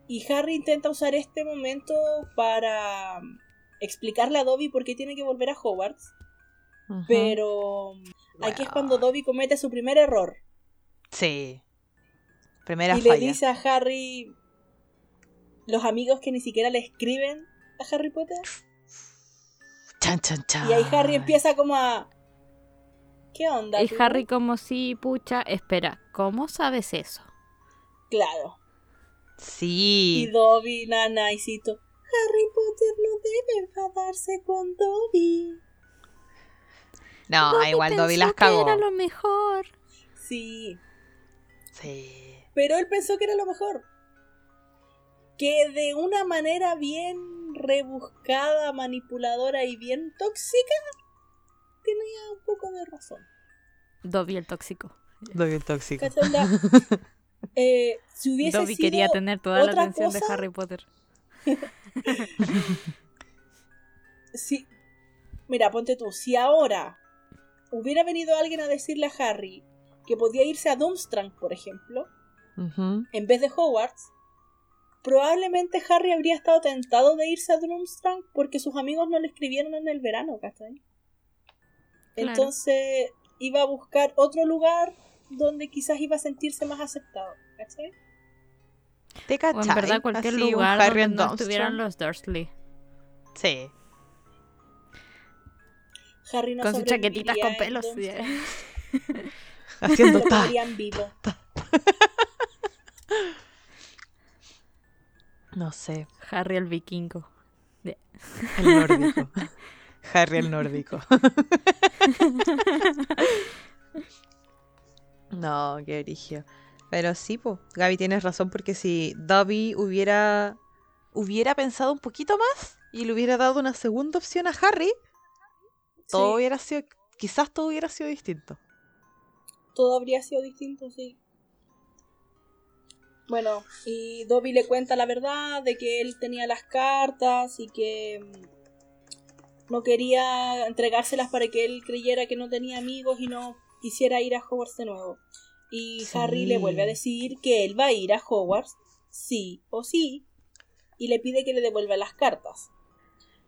y Harry intenta usar este momento para mm, explicarle a Dobby por qué tiene que volver a Hogwarts, pero mm, aquí es cuando. Dobby comete su primer error Sí. Primera y le dice a Harry los amigos que ni siquiera le escriben a Harry Potter Chan, chan, chan. y ahí Harry empieza como a ¿Qué onda? Y tú? Harry como si, pucha, espera, ¿cómo sabes eso? Claro. Y Sí. Dobby, nana, y cito, Harry Potter no debe enfadarse con Dobby. No, Dobby igual Dobby pensó las que cagó. era lo mejor. Sí, Sí. pero él pensó que era lo mejor. Que de una manera bien rebuscada, manipuladora y bien tóxica, tenía un poco de razón. Dobby el tóxico. Dobby el tóxico. Eh, si hubiese Dobby sido quería tener toda la atención de Harry Potter. si, mira, ponte tú, si ahora hubiera venido alguien a decirle a Harry que podía irse a Durmstrang, por ejemplo, en vez de Hogwarts, probablemente Harry habría estado tentado de irse a Durmstrang porque sus amigos no le escribieron en el verano, ¿cachai? Claro. Entonces iba a buscar otro lugar donde quizás iba a sentirse más aceptado, ¿cachai? ¿Te O cachai? en verdad cualquier Así, lugar Harry donde and no estuvieran los Dursley. Sí. Harry no con sus chaquetitas con pelos. Durmstrang. Haciendo ta. comerían vivo. No sé. Harry el vikingo. El nórdico. Harry el nórdico. no, qué origen. Pero sí, po. Gaby tienes razón porque si Dobby hubiera hubiera pensado un poquito más y le hubiera dado una segunda opción a Harry, todo Sí, hubiera sido quizás todo hubiera sido distinto. todo habría sido distinto, sí. Bueno, y Dobby le cuenta la verdad de que él tenía las cartas y que no quería entregárselas para que él creyera que no tenía amigos y no quisiera ir a Hogwarts de nuevo. Y Sí. Harry le vuelve a decir que él va a ir a Hogwarts, sí o sí, y le pide que le devuelva las cartas.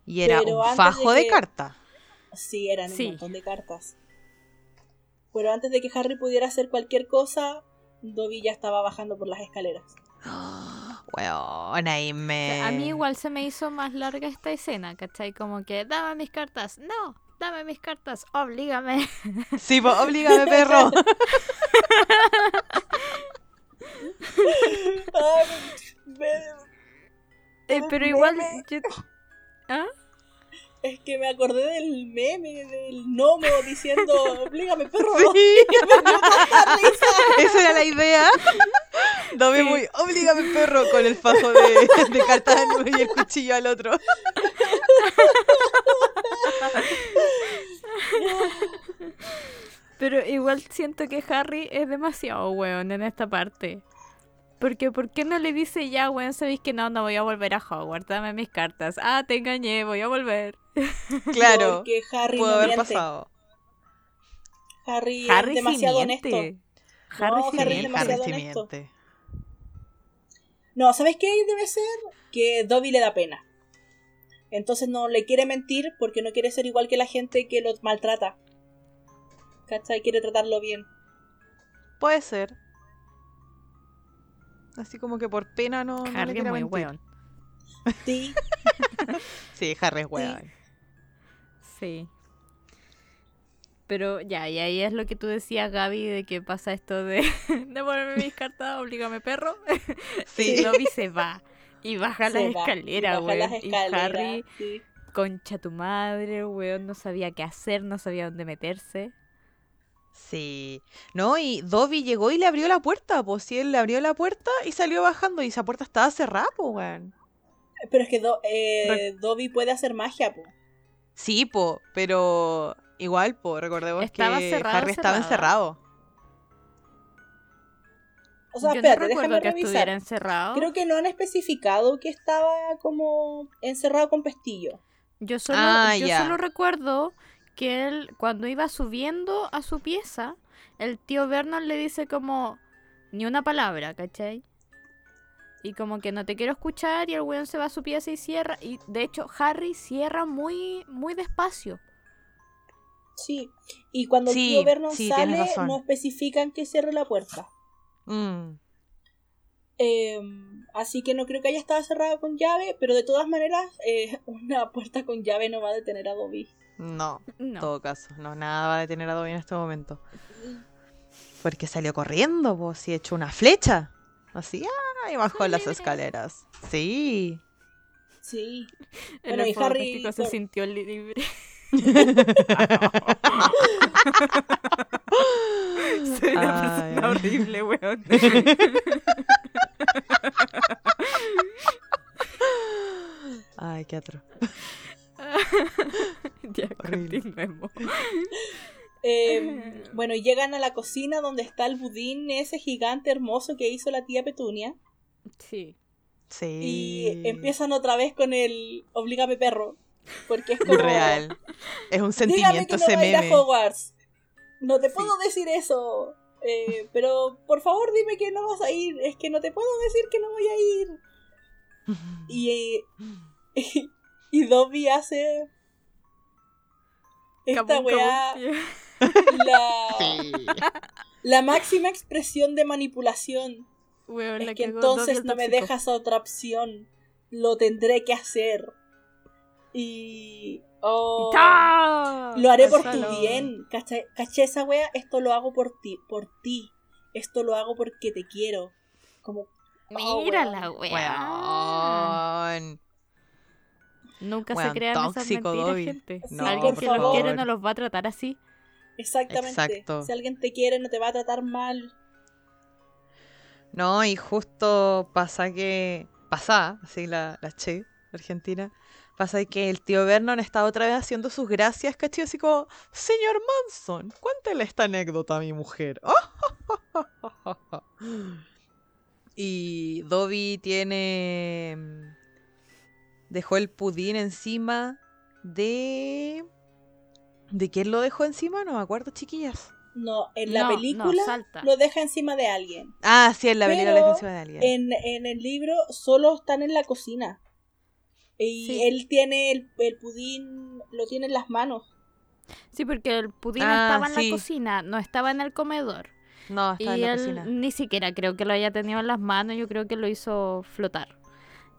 Y era Pero un fajo de de, que- carta. Sí, eran Sí. un montón de cartas. Pero antes de que Harry pudiera hacer cualquier cosa, Dobby ya estaba bajando por las escaleras. Weón, ahí me. A mí igual se me hizo más larga esta escena, ¿cachai? Como que, dame mis cartas. No, dame mis cartas, oblígame. Sí, po, oblígame, perro. Eh, pero igual... yo- ¿Ah? Es que me acordé del meme del gnomo diciendo, oblígame perro. Sí. Esa era la idea. Dobby muy, oblígame perro con el fajo de, de cartas y el cuchillo al otro. Pero igual siento que Harry es demasiado weón en esta parte. Porque ¿por qué no le dice ya, weón, sabéis que no, no voy a volver a Hogwarts, dame mis cartas. Ah, te engañé, voy a volver. Claro, Porque Harry pudo no haber miente. pasado. Harry, Harry es demasiado honesto. Harry No, Harry es. Harry demasiado sí honesto. No, ¿sabes qué debe ser? Que Dobby le da pena. Entonces no le quiere mentir porque no quiere ser igual que la gente que lo maltrata. ¿Cachai? Quiere tratarlo bien. Puede ser. Así como que por pena no, no le Harry es muy mentir. weón. Sí, Sí, Harry es weón. Sí. Pero ya, y ahí es lo que tú decías, Gaby, de que pasa esto de devuélveme mis cartas, oblígame perro. Sí. Y Dobby se va. Y baja se las va, escaleras, baja las weón. Y escaleras, Harry, sí. concha tu madre, weón, no sabía qué hacer, no sabía dónde meterse. Sí. No, y Dobby llegó y le abrió la puerta, pues sí, él le abrió la puerta y salió bajando y esa puerta estaba cerrada, pues, weón. Pero es que Do- eh, Dobby puede hacer magia, po. Sí, po, pero igual, po, recordemos ¿Estaba que cerrado Harry estaba cerrado? encerrado. O sea, Yo espérate, no recuerdo déjame que revisar. estuviera encerrado. Creo que no han especificado que estaba como encerrado con pestillo. Yo solo, Ah, yo solo recuerdo que él, cuando iba subiendo a su pieza, el tío Vernon le dice como ni una palabra, ¿cachai? Y como que no te quiero escuchar y el weón se va a su pieza y cierra. Y de hecho Harry cierra muy, muy despacio. Sí. Y cuando Sí, el tío Vernon sí, sale, no especifican que cierre la puerta. Mm, Eh, así que no creo que haya estado cerrada con llave, pero de todas maneras, eh, una puerta con llave no va a detener a Dobby. no, en No. todo caso, no, nada va a detener a Dobby en este momento. Porque salió corriendo, pues, y echó una flecha. Así, ah, y bajó las libre. escaleras. Sí. Sí. En Bueno, el y Harry- místico se sintió libre. Soy una Ay, persona horrible, weón. Ay, qué atro. ya, continuemos. Eh, bueno, y llegan a la cocina donde está el budín ese gigante hermoso que hizo la tía Petunia. Sí. Sí. Y empiezan otra vez con el Oblígame perro. Porque es como. Real. Es un Dígame sentimiento que no va a. Hogwarts. No te puedo decir eso. eh, pero por favor dime que no vas a ir. Es que no te puedo decir que no voy a ir. Y, eh, y Dobby hace esta weá. La, Sí. la máxima expresión de manipulación. Weón, la Es que entonces no me dejas otra opción. Lo tendré que hacer. Y... oh, lo haré por tu bien. ¿Caché, caché esa wea? Esto lo hago por ti. Por ti. Esto lo hago porque te quiero. Como... oh, Mira la weá. Weón. Nunca se crean esas tóxico, mentiras, Dobby. gente. No, Alguien que los quiere no los va a tratar así. Exactamente. Exacto. Si alguien te quiere no te va a tratar mal. No, y justo pasa que. Pasa, así la, la Che, Argentina. Pasa que el tío Vernon está otra vez haciendo sus gracias, ¿cachai? Así como, señor Manson, cuéntele esta anécdota a mi mujer. y Dobby tiene. mm, Dejó el pudín encima de. ¿De quién lo dejó encima? No me acuerdo, chiquillas. No, en la No, no, película salta. lo deja encima de alguien. Ah, sí, en la película lo dejó encima de alguien. En, en el libro solo están en la cocina. Y Sí. él tiene el, el pudín, lo tiene en las manos. Sí, porque el pudín Ah, estaba en sí. la cocina, no estaba en el comedor. No, Y está en la él cocina. ni siquiera creo que lo haya tenido en las manos, yo creo que lo hizo flotar.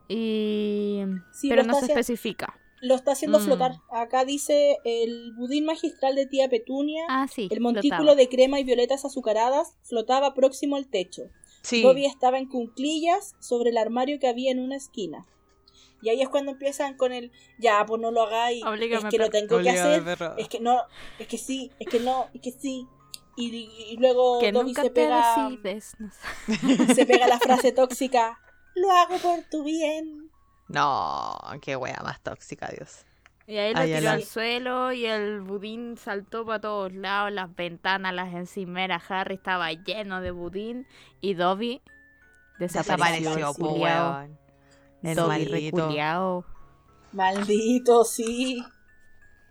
Y... Sí, Pero no se especifica. Lo está haciendo Mm. flotar. Acá dice el budín magistral de tía Petunia. Ah, sí. el montículo flotaba. de crema y violetas azucaradas flotaba próximo al techo. Sí. Bobby estaba en cunclillas sobre el armario que había en una esquina. Y ahí es cuando empiezan con el, ya, pues no lo hagáis, es que lo tengo que hacer, perro. es que no, es que sí, es que no, es que sí. Y, y luego Que Dobby nunca se te pega, decides. se pega la frase tóxica, lo hago por tu bien. No, qué wea más tóxica, Dios. Y ahí lo Ay, tiró al suelo y el budín saltó para todos lados, las ventanas, las encimeras. Harry estaba lleno de budín y Dobby desapareció. Desapareció, el po, weón. El Dobby maldito. Maldito, sí.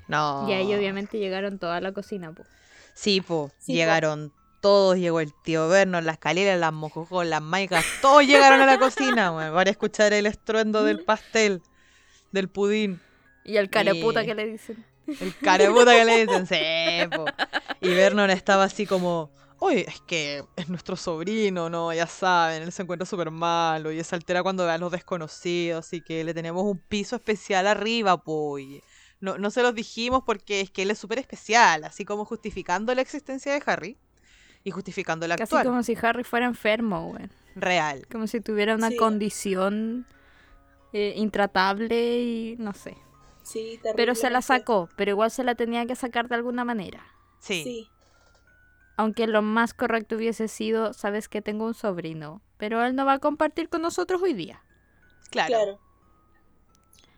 No. Y ahí obviamente llegaron toda la cocina, po. Sí, po. Sí, po. llegaron todos. Llegó el tío Vernon, las caleras, las mojojos, las maicas. Todos llegaron a la cocina, weón. Para escuchar el estruendo del pastel, del pudín. Y el careputa Y- que le dicen. El careputa que le dicen, sí, po. Y Vernon estaba así como, oye, es que es nuestro sobrino, ¿no? Ya saben, él se encuentra súper malo y se altera cuando ve a los desconocidos, así que le tenemos un piso especial arriba, pues. No, no se los dijimos porque es que él es súper especial, así como justificando la existencia de Harry y justificando la Casi actual. como si Harry fuera enfermo, güey. Real. Como si tuviera una Sí. condición eh, intratable y no sé. Sí, Pero se la sacó, pero igual se la tenía que sacar de alguna manera. Sí, Sí, Aunque lo más correcto hubiese sido, sabes que tengo un sobrino, pero él no va a compartir con nosotros hoy día. claro. claro.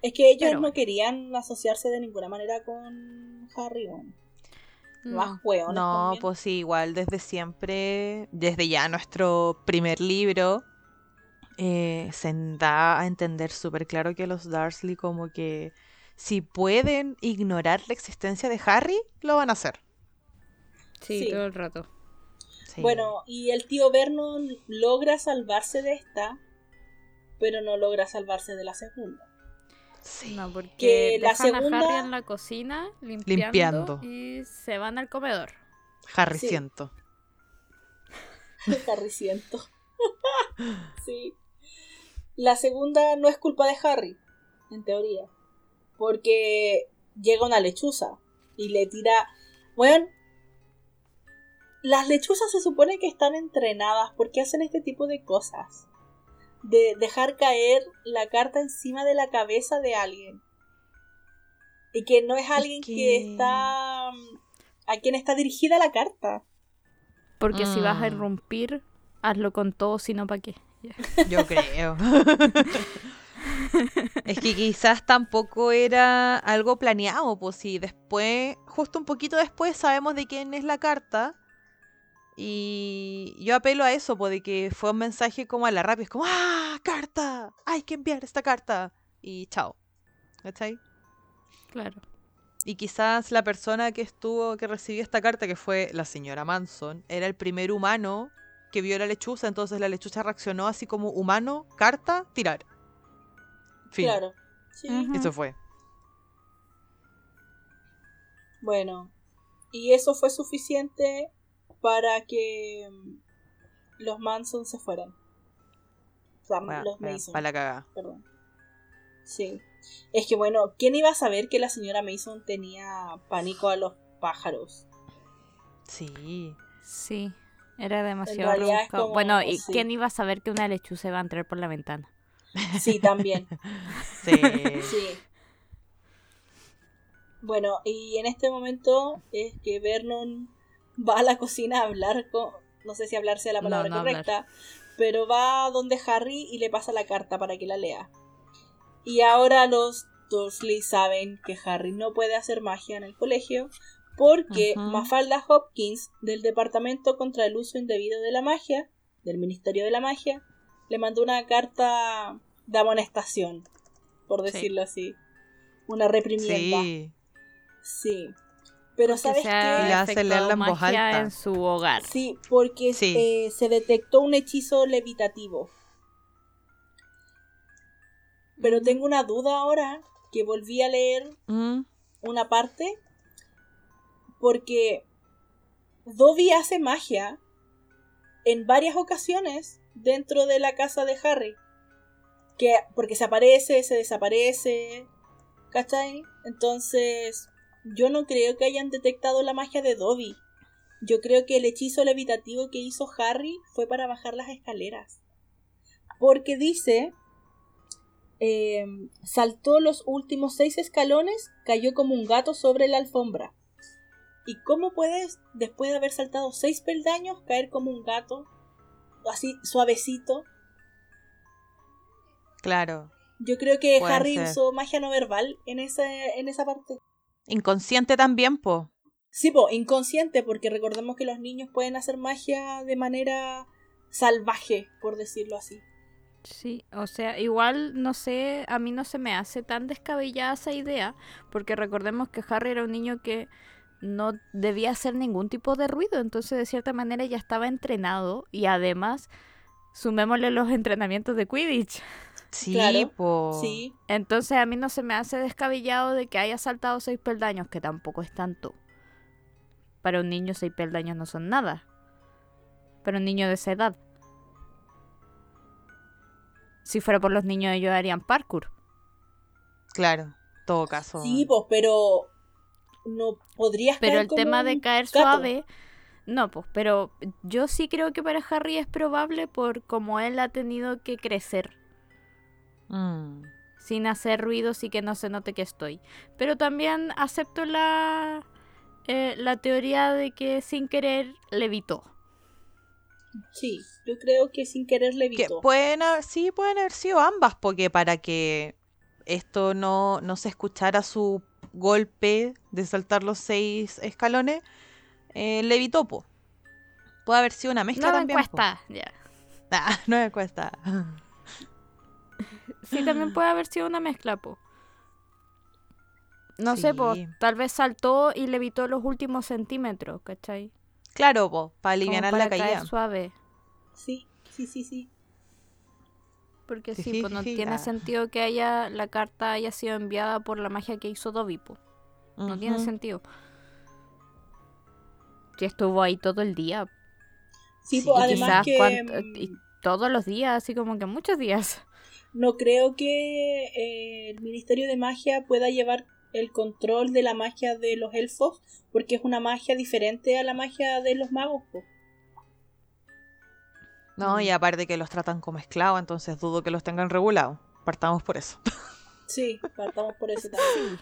Es que ellos Pero no bueno. querían asociarse de ninguna manera con Harry, weón. No. Más hueones No, también. pues sí, igual desde siempre, desde ya nuestro primer libro, eh, se da a entender súper claro que los Dursley como que si pueden ignorar la existencia de Harry, lo van a hacer. Sí, Sí. todo el rato. Sí. Bueno, y el tío Vernon logra salvarse de esta, pero no logra salvarse de la segunda. Sí. No, porque Que la dejan a segunda- Harry en la cocina limpiando, Limpiando. y se van al comedor. Harry Sí. siento. Harry siento. sí. La segunda no es culpa de Harry, en teoría. Porque llega una lechuza y le tira. Bueno, las lechuzas se supone que están entrenadas porque hacen este tipo de cosas. De dejar caer la carta encima de la cabeza de alguien. Y que no es alguien que... que- está. a quien está dirigida la carta. Porque si vas a Mm. irrumpir, hazlo con todo, si no, ¿para qué? Yo creo. es que quizás tampoco era algo planeado, pues si después, justo un poquito después, sabemos de quién es la carta. Y yo apelo a eso, pues de que fue un mensaje como a la rápida, es como, ¡ah! ¡Carta! ¡Hay que enviar esta carta! Y chao. ¿Cachai? Claro. Y quizás la persona que estuvo, que recibió esta carta, que fue la señora Manson, era el primer humano que vio la lechuza, entonces la lechuza reaccionó así como humano, carta, tirar. Fin. Claro. Sí. Ujú. Eso fue. Bueno, y eso fue suficiente para que mm, los Manson se fueran. O sea, Para, los Mason, la cagada. perdón. Sí. Es que bueno, ¿quién iba a saber que la señora Mason tenía pánico a los pájaros? Sí. Sí, era demasiado como- Bueno, ¿y sí. quién iba a saber que una lechuza iba a entrar por la ventana? Sí, también. Sí. Sí. Bueno, y en este momento es que Vernon va a la cocina a hablar con. No sé si hablar sea la palabra no correcta, pero va donde Harry y le pasa la carta para que la lea. Y ahora los Dursley saben que Harry no puede hacer magia en el colegio porque. Mafalda Hopkins del Departamento contra el Uso Indebido de la Magia, del Ministerio de la Magia, le mandó una carta de amonestación, por Sí. decirlo así. Una reprimienda. Sí. Sí. Pero Que ¿sabes qué? Le hace leerla en voz alta. en su hogar. Sí, porque Sí. eh, se detectó un hechizo levitativo. Pero tengo una duda ahora que volví a leer Mm, una parte porque Dobby hace magia en varias ocasiones dentro de la casa de Harry. Que porque se aparece, se desaparece, ¿cachai? Entonces, yo no creo que hayan detectado la magia de Dobby. Yo creo que el hechizo levitativo que hizo Harry fue para bajar las escaleras. Porque dice eh, saltó los últimos seis escalones, cayó como un gato sobre la alfombra. ¿Y cómo puedes, después de haber saltado seis peldaños, caer como un gato? Así, suavecito. Claro. Yo creo que Harry ser. usó magia no verbal en, ese, en esa parte. Inconsciente también, po. Sí, po, inconsciente, porque recordemos que los niños pueden hacer magia de manera salvaje, por decirlo así. Sí, o sea, igual no sé, a mí no se me hace tan descabellada esa idea, porque recordemos que Harry era un niño que no debía hacer ningún tipo de ruido, entonces de cierta manera ya estaba entrenado y además sumémosle los entrenamientos de Quidditch. Sí, Claro, po. Sí, Entonces a mí no se me hace descabellado de que haya saltado seis peldaños, que tampoco es tanto. Para un niño seis peldaños no son nada. Para un niño de esa edad. Si fuera por los niños ellos harían parkour. Claro, todo caso. sí, pues, pero no podrías Pero caer el como tema de caer gato. suave, no, pues, pero yo sí creo que para Harry es probable por como él ha tenido que crecer Mm. sin hacer ruidos y que no se note que estoy. Pero también acepto la, eh, la teoría de que sin querer levitó. Sí, yo creo que sin querer le Que pueden haber, sí, pueden haber sido ambas, porque para que esto no, no se escuchara su golpe de saltar los seis escalones, eh, le evitó, po. Puede haber sido una mezcla No me también. cuesta, ya. Ah, no me cuesta. Sí, también puede haber sido una mezcla, po. No sé, po, tal vez saltó y levitó los últimos centímetros, ¿cachai? Claro, po, para aliviar para la caída. suave. Sí, sí, sí, sí. Porque Sí, sí, sí, pues no sí, tiene ah. sentido que haya la carta haya sido enviada por la magia que hizo Dobby, po. No tiene sentido. Si estuvo ahí todo el día. Sí, Sí, y además quizás que mm, y todos los días, así como que muchos días. No creo que eh, el Ministerio de Magia pueda llevar el control de la magia de los elfos, porque es una magia diferente a la magia de los magos. po. No, y aparte que los tratan como esclavos, entonces dudo que los tengan regulados. Partamos por eso. Sí, partamos por eso también.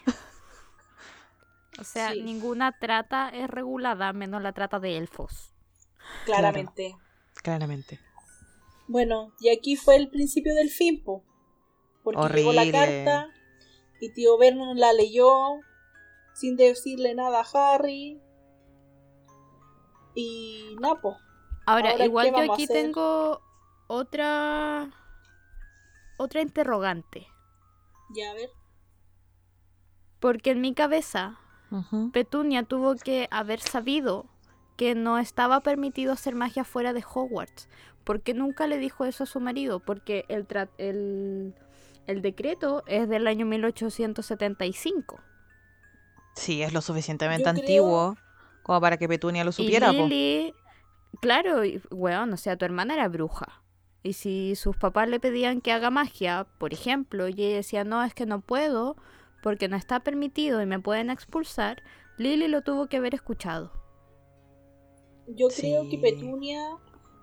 O sea, Sí. ninguna trata es regulada, menos la trata de elfos. Claramente. Claramente. Bueno, y aquí fue el principio del fin, po. Porque llegó la carta y tío Vernon la leyó sin decirle nada a Harry. Y nada, po. Ahora, Ahora, igual ¿qué yo aquí tengo otra otra interrogante, Ya, a ver. porque en mi cabeza. Petunia tuvo que haber sabido que no estaba permitido hacer magia fuera de Hogwarts. ¿Por qué nunca le dijo eso a su marido? Porque el, tra- el, el decreto es del año 1875. Sí, es lo suficientemente Yo creo- antiguo como para que Petunia lo supiera, y. Lily, claro, weón, o sea, tu hermana era bruja. Y si sus papás le pedían que haga magia, por ejemplo, y ella decía, no, es que no puedo, porque no está permitido y me pueden expulsar, Lily lo tuvo que haber escuchado. Yo creo que. Petunia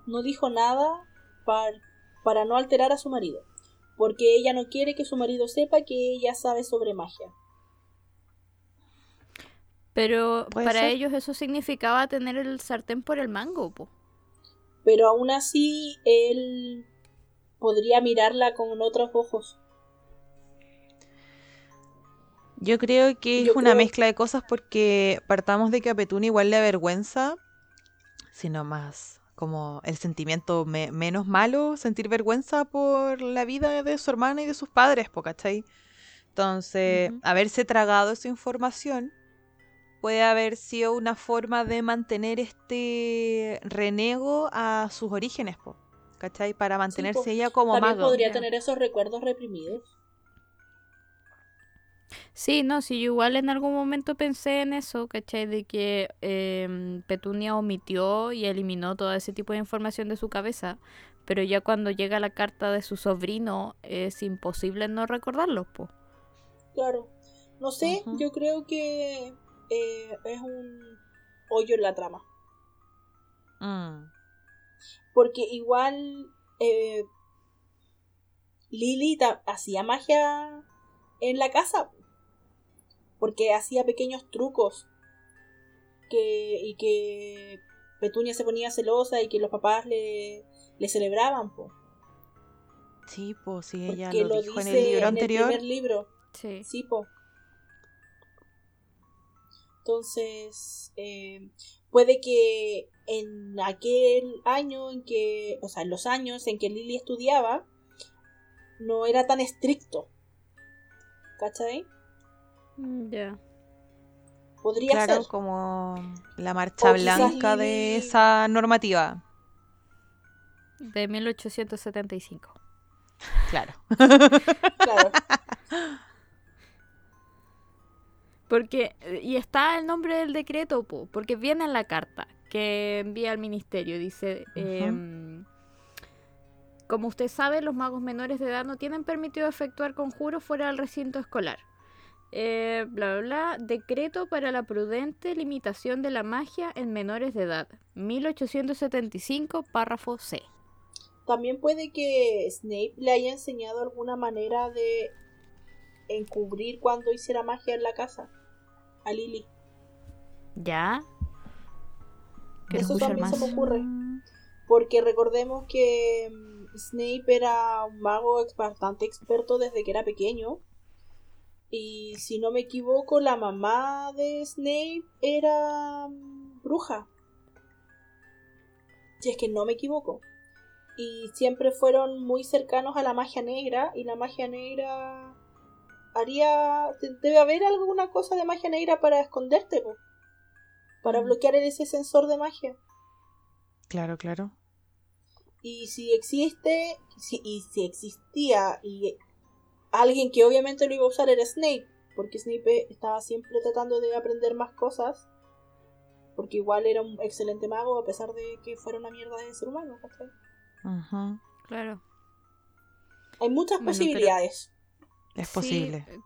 no dijo nada par- para no alterar a su marido. Porque ella no quiere que su marido sepa que ella sabe sobre magia. Pero para ser. ellos eso significaba tener el sartén por el mango, po. Pero aún así, él podría mirarla con otros ojos. Yo creo que Yo es una creo- mezcla de cosas porque partamos de que a igual le avergüenza, sino más como el sentimiento me- menos malo, sentir vergüenza por la vida de su hermana y de sus padres, ¿cachai? Entonces, haberse tragado esa información puede haber sido una forma de mantener este renego a sus orígenes, po, ¿cachai? Para mantenerse ella como También mago. podría tener esos recuerdos reprimidos. Sí, no, sí, yo igual en algún momento pensé en eso, ¿cachai? De que em, Petunia omitió y eliminó todo ese tipo de información de su cabeza, pero ya cuando llega la carta de su sobrino es imposible no recordarlo, po. Claro. No sé, yo creo que eh, es un hoyo en la trama. Mm, Porque igual eh, Lily hacía magia en la casa. Porque hacía pequeños trucos. Que, y que Petunia se ponía celosa y que los papás le, le celebraban, po. Sí, pues sí, ella Porque lo, lo dijo en el libro anterior. primer libro. Sí. Sí, po. Entonces, eh, puede que en aquel año en que, o sea, en los años en que Lily estudiaba, no era tan estricto. ¿Cachai? Mm, Ya. Podría Claro, ser. como la marcha blanca de esa normativa. De 1875. Claro. Claro. Porque, y está el nombre del decreto, po, porque viene en la carta que envía al ministerio. Dice, em, como usted sabe, los magos menores de edad no tienen permitido efectuar conjuros fuera del recinto escolar. Eh, bla, bla, bla. Decreto para la prudente limitación de la magia en menores de edad. 1875, párrafo C. También puede que Snape le haya enseñado alguna manera de encubrir cuando hiciera magia en la casa a Lily. ¿Ya? ¿Quieres Eso también se más? me ocurre. Porque recordemos que mm, Snape era un mago bastante experto desde que era pequeño. Y si no me equivoco, la mamá de Snape era mm, bruja. Si es que no me equivoco. Y siempre fueron muy cercanos a la magia negra. Y la magia negra haría. de- Debe haber alguna cosa de magia negra para esconderte, po. Para Mm. bloquear ese sensor de magia. Claro, claro. Y si existe, si, y si existía, y alguien que obviamente lo iba a usar era Snape, porque Snape estaba siempre tratando de aprender más cosas, porque igual era un excelente mago a pesar de que fuera una mierda de ser humano. Claro. Hay muchas Bueno, posibilidades. Es posible. eh,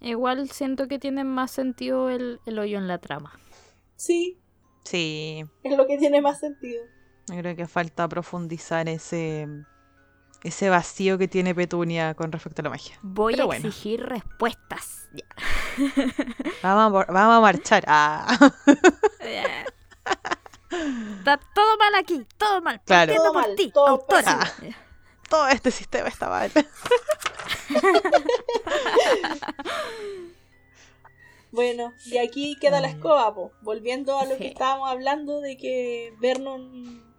Igual siento que tiene más sentido el, el hoyo en la trama. Sí, Sí, es lo que tiene más sentido. yo creo que falta profundizar ese, ese vacío que tiene Petunia con respecto a la magia. Voy Pero a bueno. exigir respuestas. Ya. Vamos a, vor- vamos a marchar. Ah. Está todo mal aquí, todo mal. Claro. Todo por mal, ti, todo autora. Todo este sistema está mal. Bueno, y aquí queda la escoba, po. volviendo a lo Sí. que estábamos hablando de que Vernon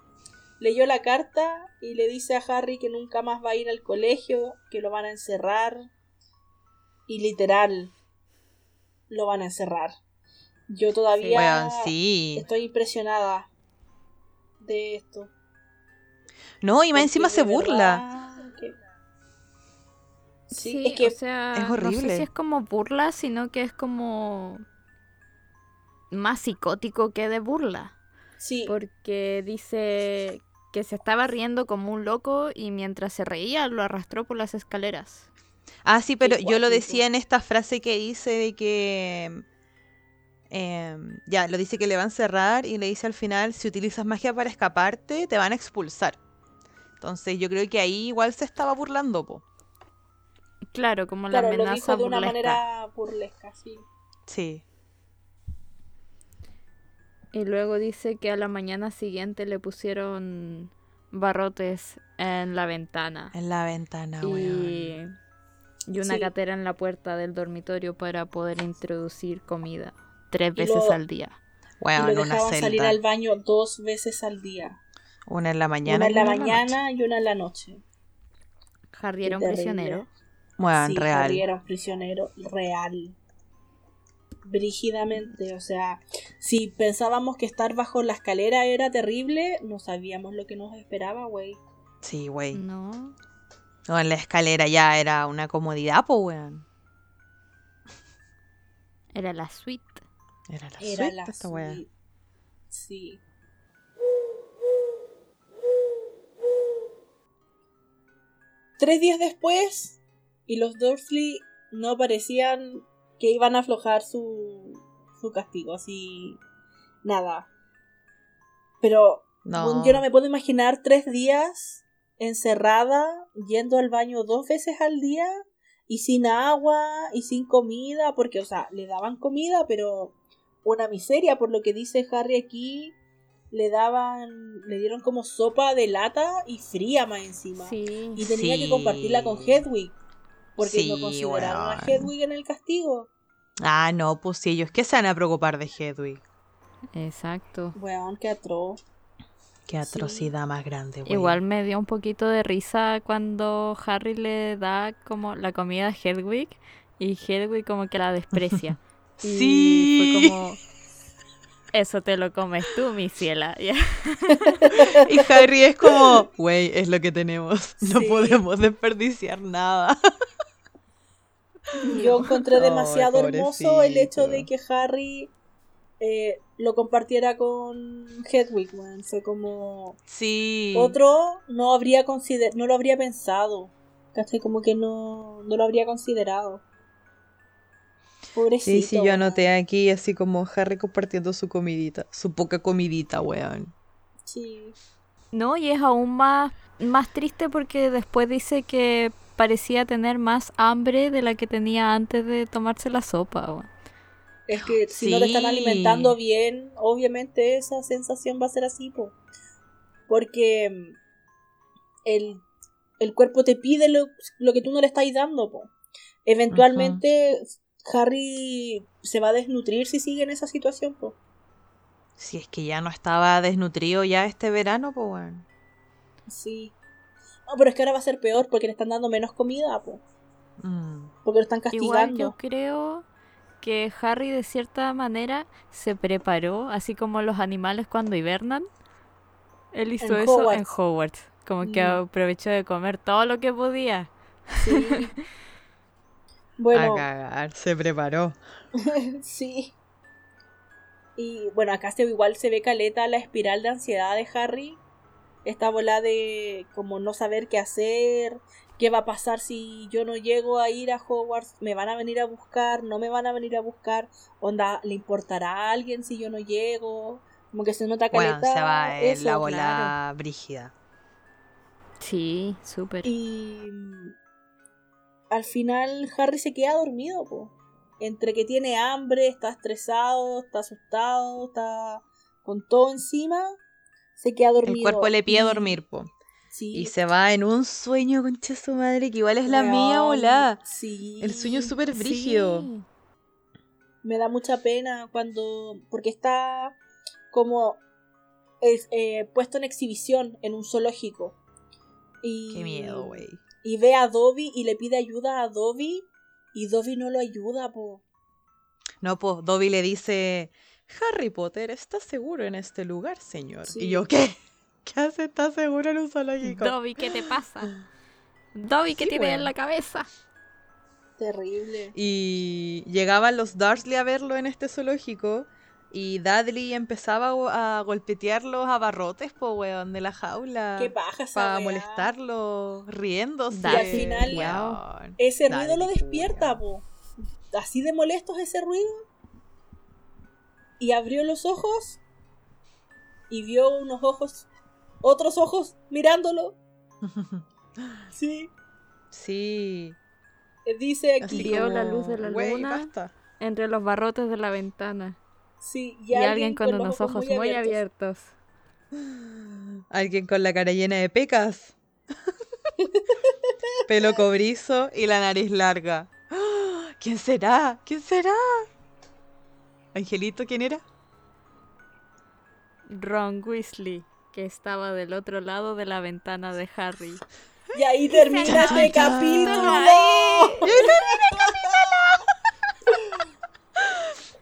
leyó la carta y le dice a Harry que nunca más va a ir al colegio, que lo van a encerrar y literal lo van a encerrar. Yo todavía sí. estoy impresionada de esto. No, y más encima se burla. verdad que- Sí, Sí, es que o sea, es no sé horrible. si es como burla, sino que es como más psicótico que de burla. sí, Porque dice que se estaba riendo como un loco y mientras se reía lo arrastró por las escaleras. Ah, sí, pero yo lo decía en esta frase que dice de que. em, ya, lo dice que le van a encerrar y le dice al final: si utilizas magia para escaparte, te van a expulsar. Entonces, yo creo que ahí igual se estaba burlando, po. Claro, como claro, la lo amenaza dijo de una manera burlesca, sí. Sí. Y luego dice que a la mañana siguiente le pusieron barrotes en la ventana. En la ventana, weón. y, y una Sí. catera en la puerta del dormitorio para poder introducir comida tres Y veces lo- al día. y Weón, lo una dejaban salir celda. al baño dos veces al día. Una en la mañana. una en y la una mañana y una en la noche. Harry era un terrible. prisionero. Weón, sí, real. Harry era un prisionero real. Brígidamente, o sea, si pensábamos que estar bajo la escalera era terrible, no sabíamos lo que nos esperaba, güey. Sí, güey. No. No, en la escalera ya era una comodidad, po, weón. Era la suite. Era la Era suite la esta weá. suite. Sí. Tres días después, y los Dursley no parecían que iban a aflojar su, su castigo, así. Nada. Pero No. yo no me puedo imaginar tres días encerrada, yendo al baño dos veces al día y sin agua y sin comida, porque, o sea, le daban comida, pero una miseria, por lo que dice Harry aquí, le daban, le dieron como sopa de lata y fría más encima. Sí. Y tenía que compartirla con Hedwig, porque Sí, no consideraron a weón. Hedwig en el castigo. Ah, no, pues sí, ellos que se van a preocupar de Hedwig. Exacto. Weón, qué atroz. Qué atrocidad más grande, güey. Igual me dio un poquito de risa cuando Harry le da como la comida a Hedwig y Hedwig como que la desprecia. Y Sí. Fue como, eso te lo comes tú, mi ciela. Y Harry es como, güey, es lo que tenemos. No Sí. podemos desperdiciar nada. Yo encontré demasiado hermoso el hecho de que Harry eh, lo compartiera con Hedwig, weón. Fue como... Sí. Otro no habría consider no lo habría pensado. ¿Cachai? Como que no, no lo habría considerado. Pobrecito. Sí, sí, yo anoté aquí así como Harry compartiendo su comidita, su poca comidita, weón. Sí. No, y es aún más, más triste porque después dice que parecía tener más hambre de la que tenía antes de tomarse la sopa. weón. Es que si no te están alimentando bien, obviamente esa sensación va a ser así, po. Porque mm, el, el cuerpo te pide lo, lo que tú no le estás dando, po. Eventualmente Harry se va a desnutrir si sigue en esa situación, po. Si es que ya no estaba desnutrido ya este verano, pues weón. Sí. No, pero es que ahora va a ser peor porque le están dando menos comida, po. Mm. Porque lo están Igual castigando. yo creo que Harry de cierta manera se preparó, así como los animales cuando hibernan. Él hizo En eso Hogwarts. en Hogwarts. Como que Mm. aprovechó de comer todo lo que podía. Sí. bueno, A cagar, se preparó. sí. Y bueno, acá se, igual se ve caleta la espiral de ansiedad de Harry. Esta bola de como no saber qué hacer, qué va a pasar si yo no llego a ir a Hogwarts, me van a venir a buscar, no me van a venir a buscar, onda, ¿le importará a alguien si yo no llego? Como que se nota caleta. Bueno, se va en eso, la bola claro. brígida. Sí, súper. Y mm, al final Harry se queda dormido, po. Entre que tiene hambre, está estresado, está asustado, está con todo encima, se queda dormido. El cuerpo le pide dormir, po. Sí. Y se va en un sueño, concha su madre, que igual es la mía, hola. Sí. El sueño es súper brígido. Sí. Me da mucha pena cuando. porque está como es, eh, puesto en exhibición en un zoológico. Y, Qué miedo, güey. Y ve a Dobby y le pide ayuda a Dobby. Y Dobby no lo ayuda, po. No, pues Dobby le dice, Harry Potter está seguro en este lugar, señor. Sí. Y yo, ¿qué? ¿Qué hace? ¿Está seguro en un zoológico? Dobby, ¿qué te pasa? Dobby, ¿qué Sí, tienes en la cabeza? Terrible. Y llegaban los Dursley a verlo en este zoológico. Y Dudley empezaba a golpetear los abarrotes, po, weón, de la jaula. Qué paja esa Para molestarlo, riéndose. Y al final, weón. Ese ruido Dudley, lo despierta, po. Así de molesto es ese ruido. Y abrió los ojos. Y vio unos ojos. Otros ojos mirándolo. Sí. Sí. Eh, Dice aquí. Así Vio la luz de la "Güey, luna". basta. Entre los barrotes de la ventana. Sí, Y, alguien con, unos ojos muy, abiertos. Alguien con la cara llena de pecas. Pelo cobrizo y la nariz larga. ¿Quién será? ¿Quién será? Angelito, ¿quién era? Ron Weasley, que estaba del otro lado de la ventana de Harry. Y ahí termina este chan. capítulo.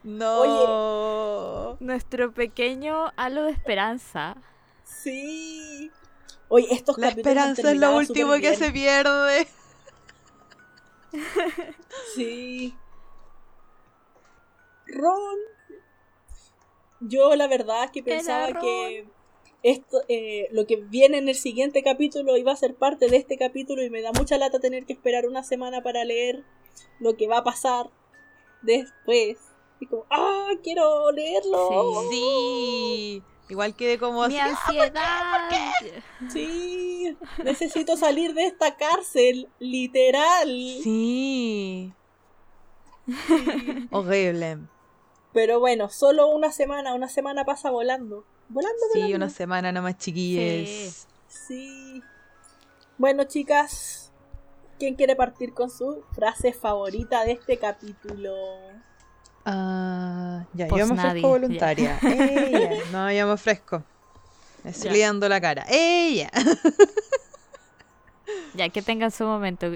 No. Nuestro pequeño halo de esperanza. Sí. Oye, estos La capítulos esperanza es lo último que se pierde. Sí. Ron. Yo la verdad es que pensaba que esto, eh, lo que viene en el siguiente capítulo iba a ser parte de este capítulo y me da mucha lata tener que esperar una semana para leer lo que va a pasar después. Y como, ¡ah! ¡Quiero leerlo! Sí. Sí. Igual quedé como así. Mi ansiedad. Sí, necesito salir de esta cárcel, literal. Sí. Horrible. Pero bueno, solo una semana, una semana pasa volando. Volando, Sí, volando. una semana nomás, chiquilles. Sí. Bueno, chicas, ¿quién quiere partir con su frase favorita de este capítulo? Ah, ya, Pues yo me nadie, ofrezco voluntaria. Ella. No, yo me ofrezco. Me estoy Ya. liando la cara. Ella. Ya, que tengan su momento.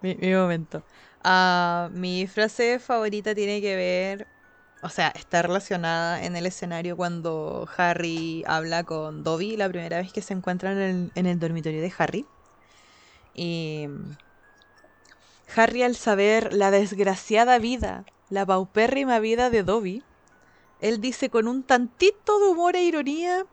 mi, mi momento. Ah, mi frase favorita tiene que ver, o sea, está relacionada en el escenario cuando Harry habla con Dobby la primera vez que se encuentran en el, en el dormitorio de Harry. Y Harry al saber la desgraciada vida, la paupérrima vida de Dobby, él dice con un tantito de humor e ironía,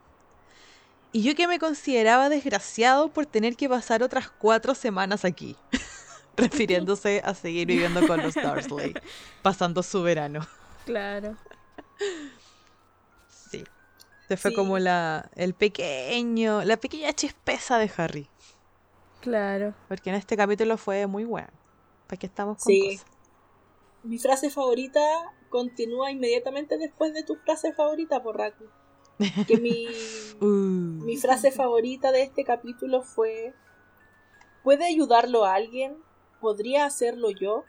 y yo que me consideraba desgraciado por tener que pasar otras cuatro semanas aquí refiriéndose a seguir viviendo con los Dursley, pasando su verano. Claro. Sí. Se fue Sí. como la el pequeño, la pequeña chispeza de Harry, Claro. porque en este capítulo fue muy bueno. ¿Para qué estamos con Sí. cosas? Mi frase favorita continúa inmediatamente después de tu frase favorita, Porraku. Que mi, Uh, mi frase favorita de este capítulo fue: ¿Puede ayudarlo a alguien? ¿Podría hacerlo yo?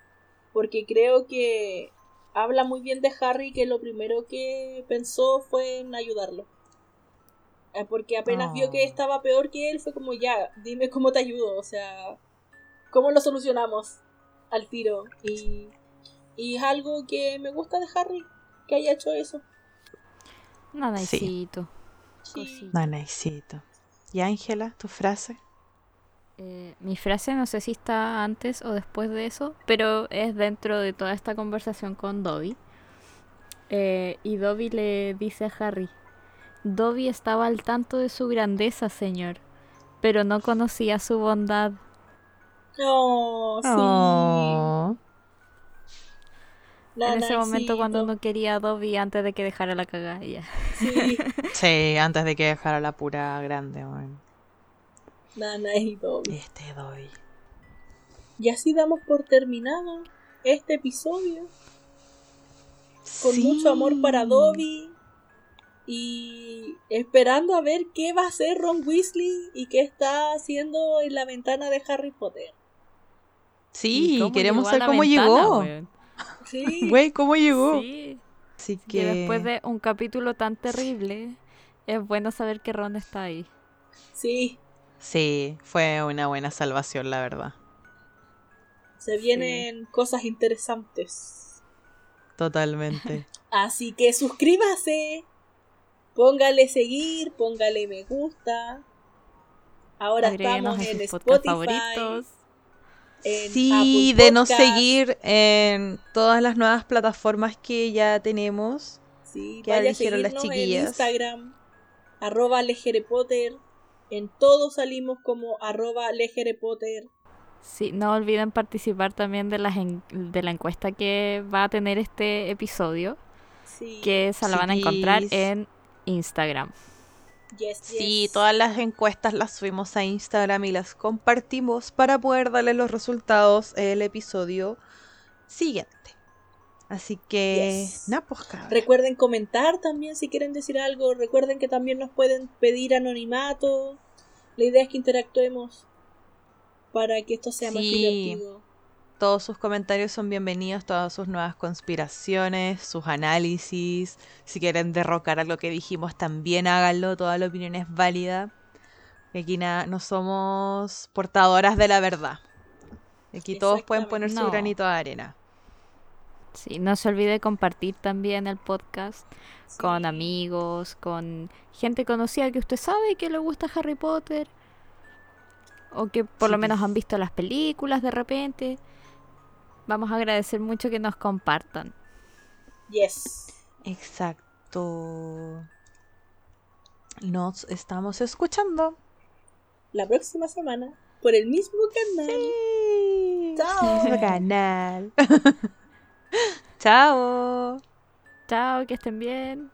Porque creo que habla muy bien de Harry que lo primero que pensó fue en ayudarlo. Eh, Porque apenas vio que Oh. estaba peor que él, fue como ya, dime cómo te ayudo, o sea, cómo lo solucionamos al tiro. Y, y es algo que me gusta de Harry, que haya hecho eso. Nanaycito. Sí. Cosita. Nanaycito. ¿Y Ángela, tu frase? Eh, mi frase no sé si está antes o después de eso, pero es dentro de toda esta conversación con Dobby. Eh, y Dobby le dice a Harry, Dobby estaba al tanto de su grandeza, señor, pero no conocía su bondad. No, sí. Oh. en ese momento cuando uno quería a Dobby antes de que dejara la cagada. Sí, Sí, antes de que dejara la pura grande, weón. Nanaycito. Este doy. Y así damos por terminado este episodio. Con mucho amor para Dobby. Y esperando a ver qué va a hacer Ron Weasley y qué está haciendo en la ventana de Harry Potter. Sí, ¿Y queremos saber cómo ventana, llegó. Sí, Güey, ¿cómo llegó? Sí. Así Que que... después de un capítulo tan terrible, es bueno saber que Ron está ahí. sí. Sí, fue una buena salvación, la verdad. Se vienen cosas interesantes. Totalmente. Así que suscríbase. Póngale seguir, póngale me gusta. Ahora estamos en Spotify. favoritos. en Sí, denos Podcast. seguir en todas las nuevas plataformas que ya tenemos. Sí, que vaya a dijeron las seguirnos chiquillas. en Instagram, arroba lejerepotter. En todos salimos como arroba lejerepotter. Sí, no olviden participar también de, las en- de la encuesta que va a tener este episodio, Sí, que se la van a encontrar en Instagram. yes, Sí, yes. todas las encuestas las subimos a Instagram y las compartimos para poder darle los resultados el episodio siguiente. Así que, Yes. pues. Recuerden comentar también si quieren decir algo. Recuerden que también nos pueden pedir anonimato. La idea es que interactuemos para que esto sea más divertido. Todos sus comentarios son bienvenidos, todas sus nuevas conspiraciones, sus análisis. Si quieren derrocar algo que dijimos, también háganlo. Toda la opinión es válida. Aquí na- no somos portadoras de la verdad. Aquí todos pueden poner su granito de arena. Sí, no se olvide compartir también el podcast con amigos, con gente conocida que usted sabe que le gusta Harry Potter. O que por lo menos han visto las películas de repente. Vamos a agradecer mucho que nos compartan. Yes. Exacto. Nos estamos escuchando. La próxima semana por el mismo canal. Sí. Chao. Mismo canal. Chao. Chao, que estén bien.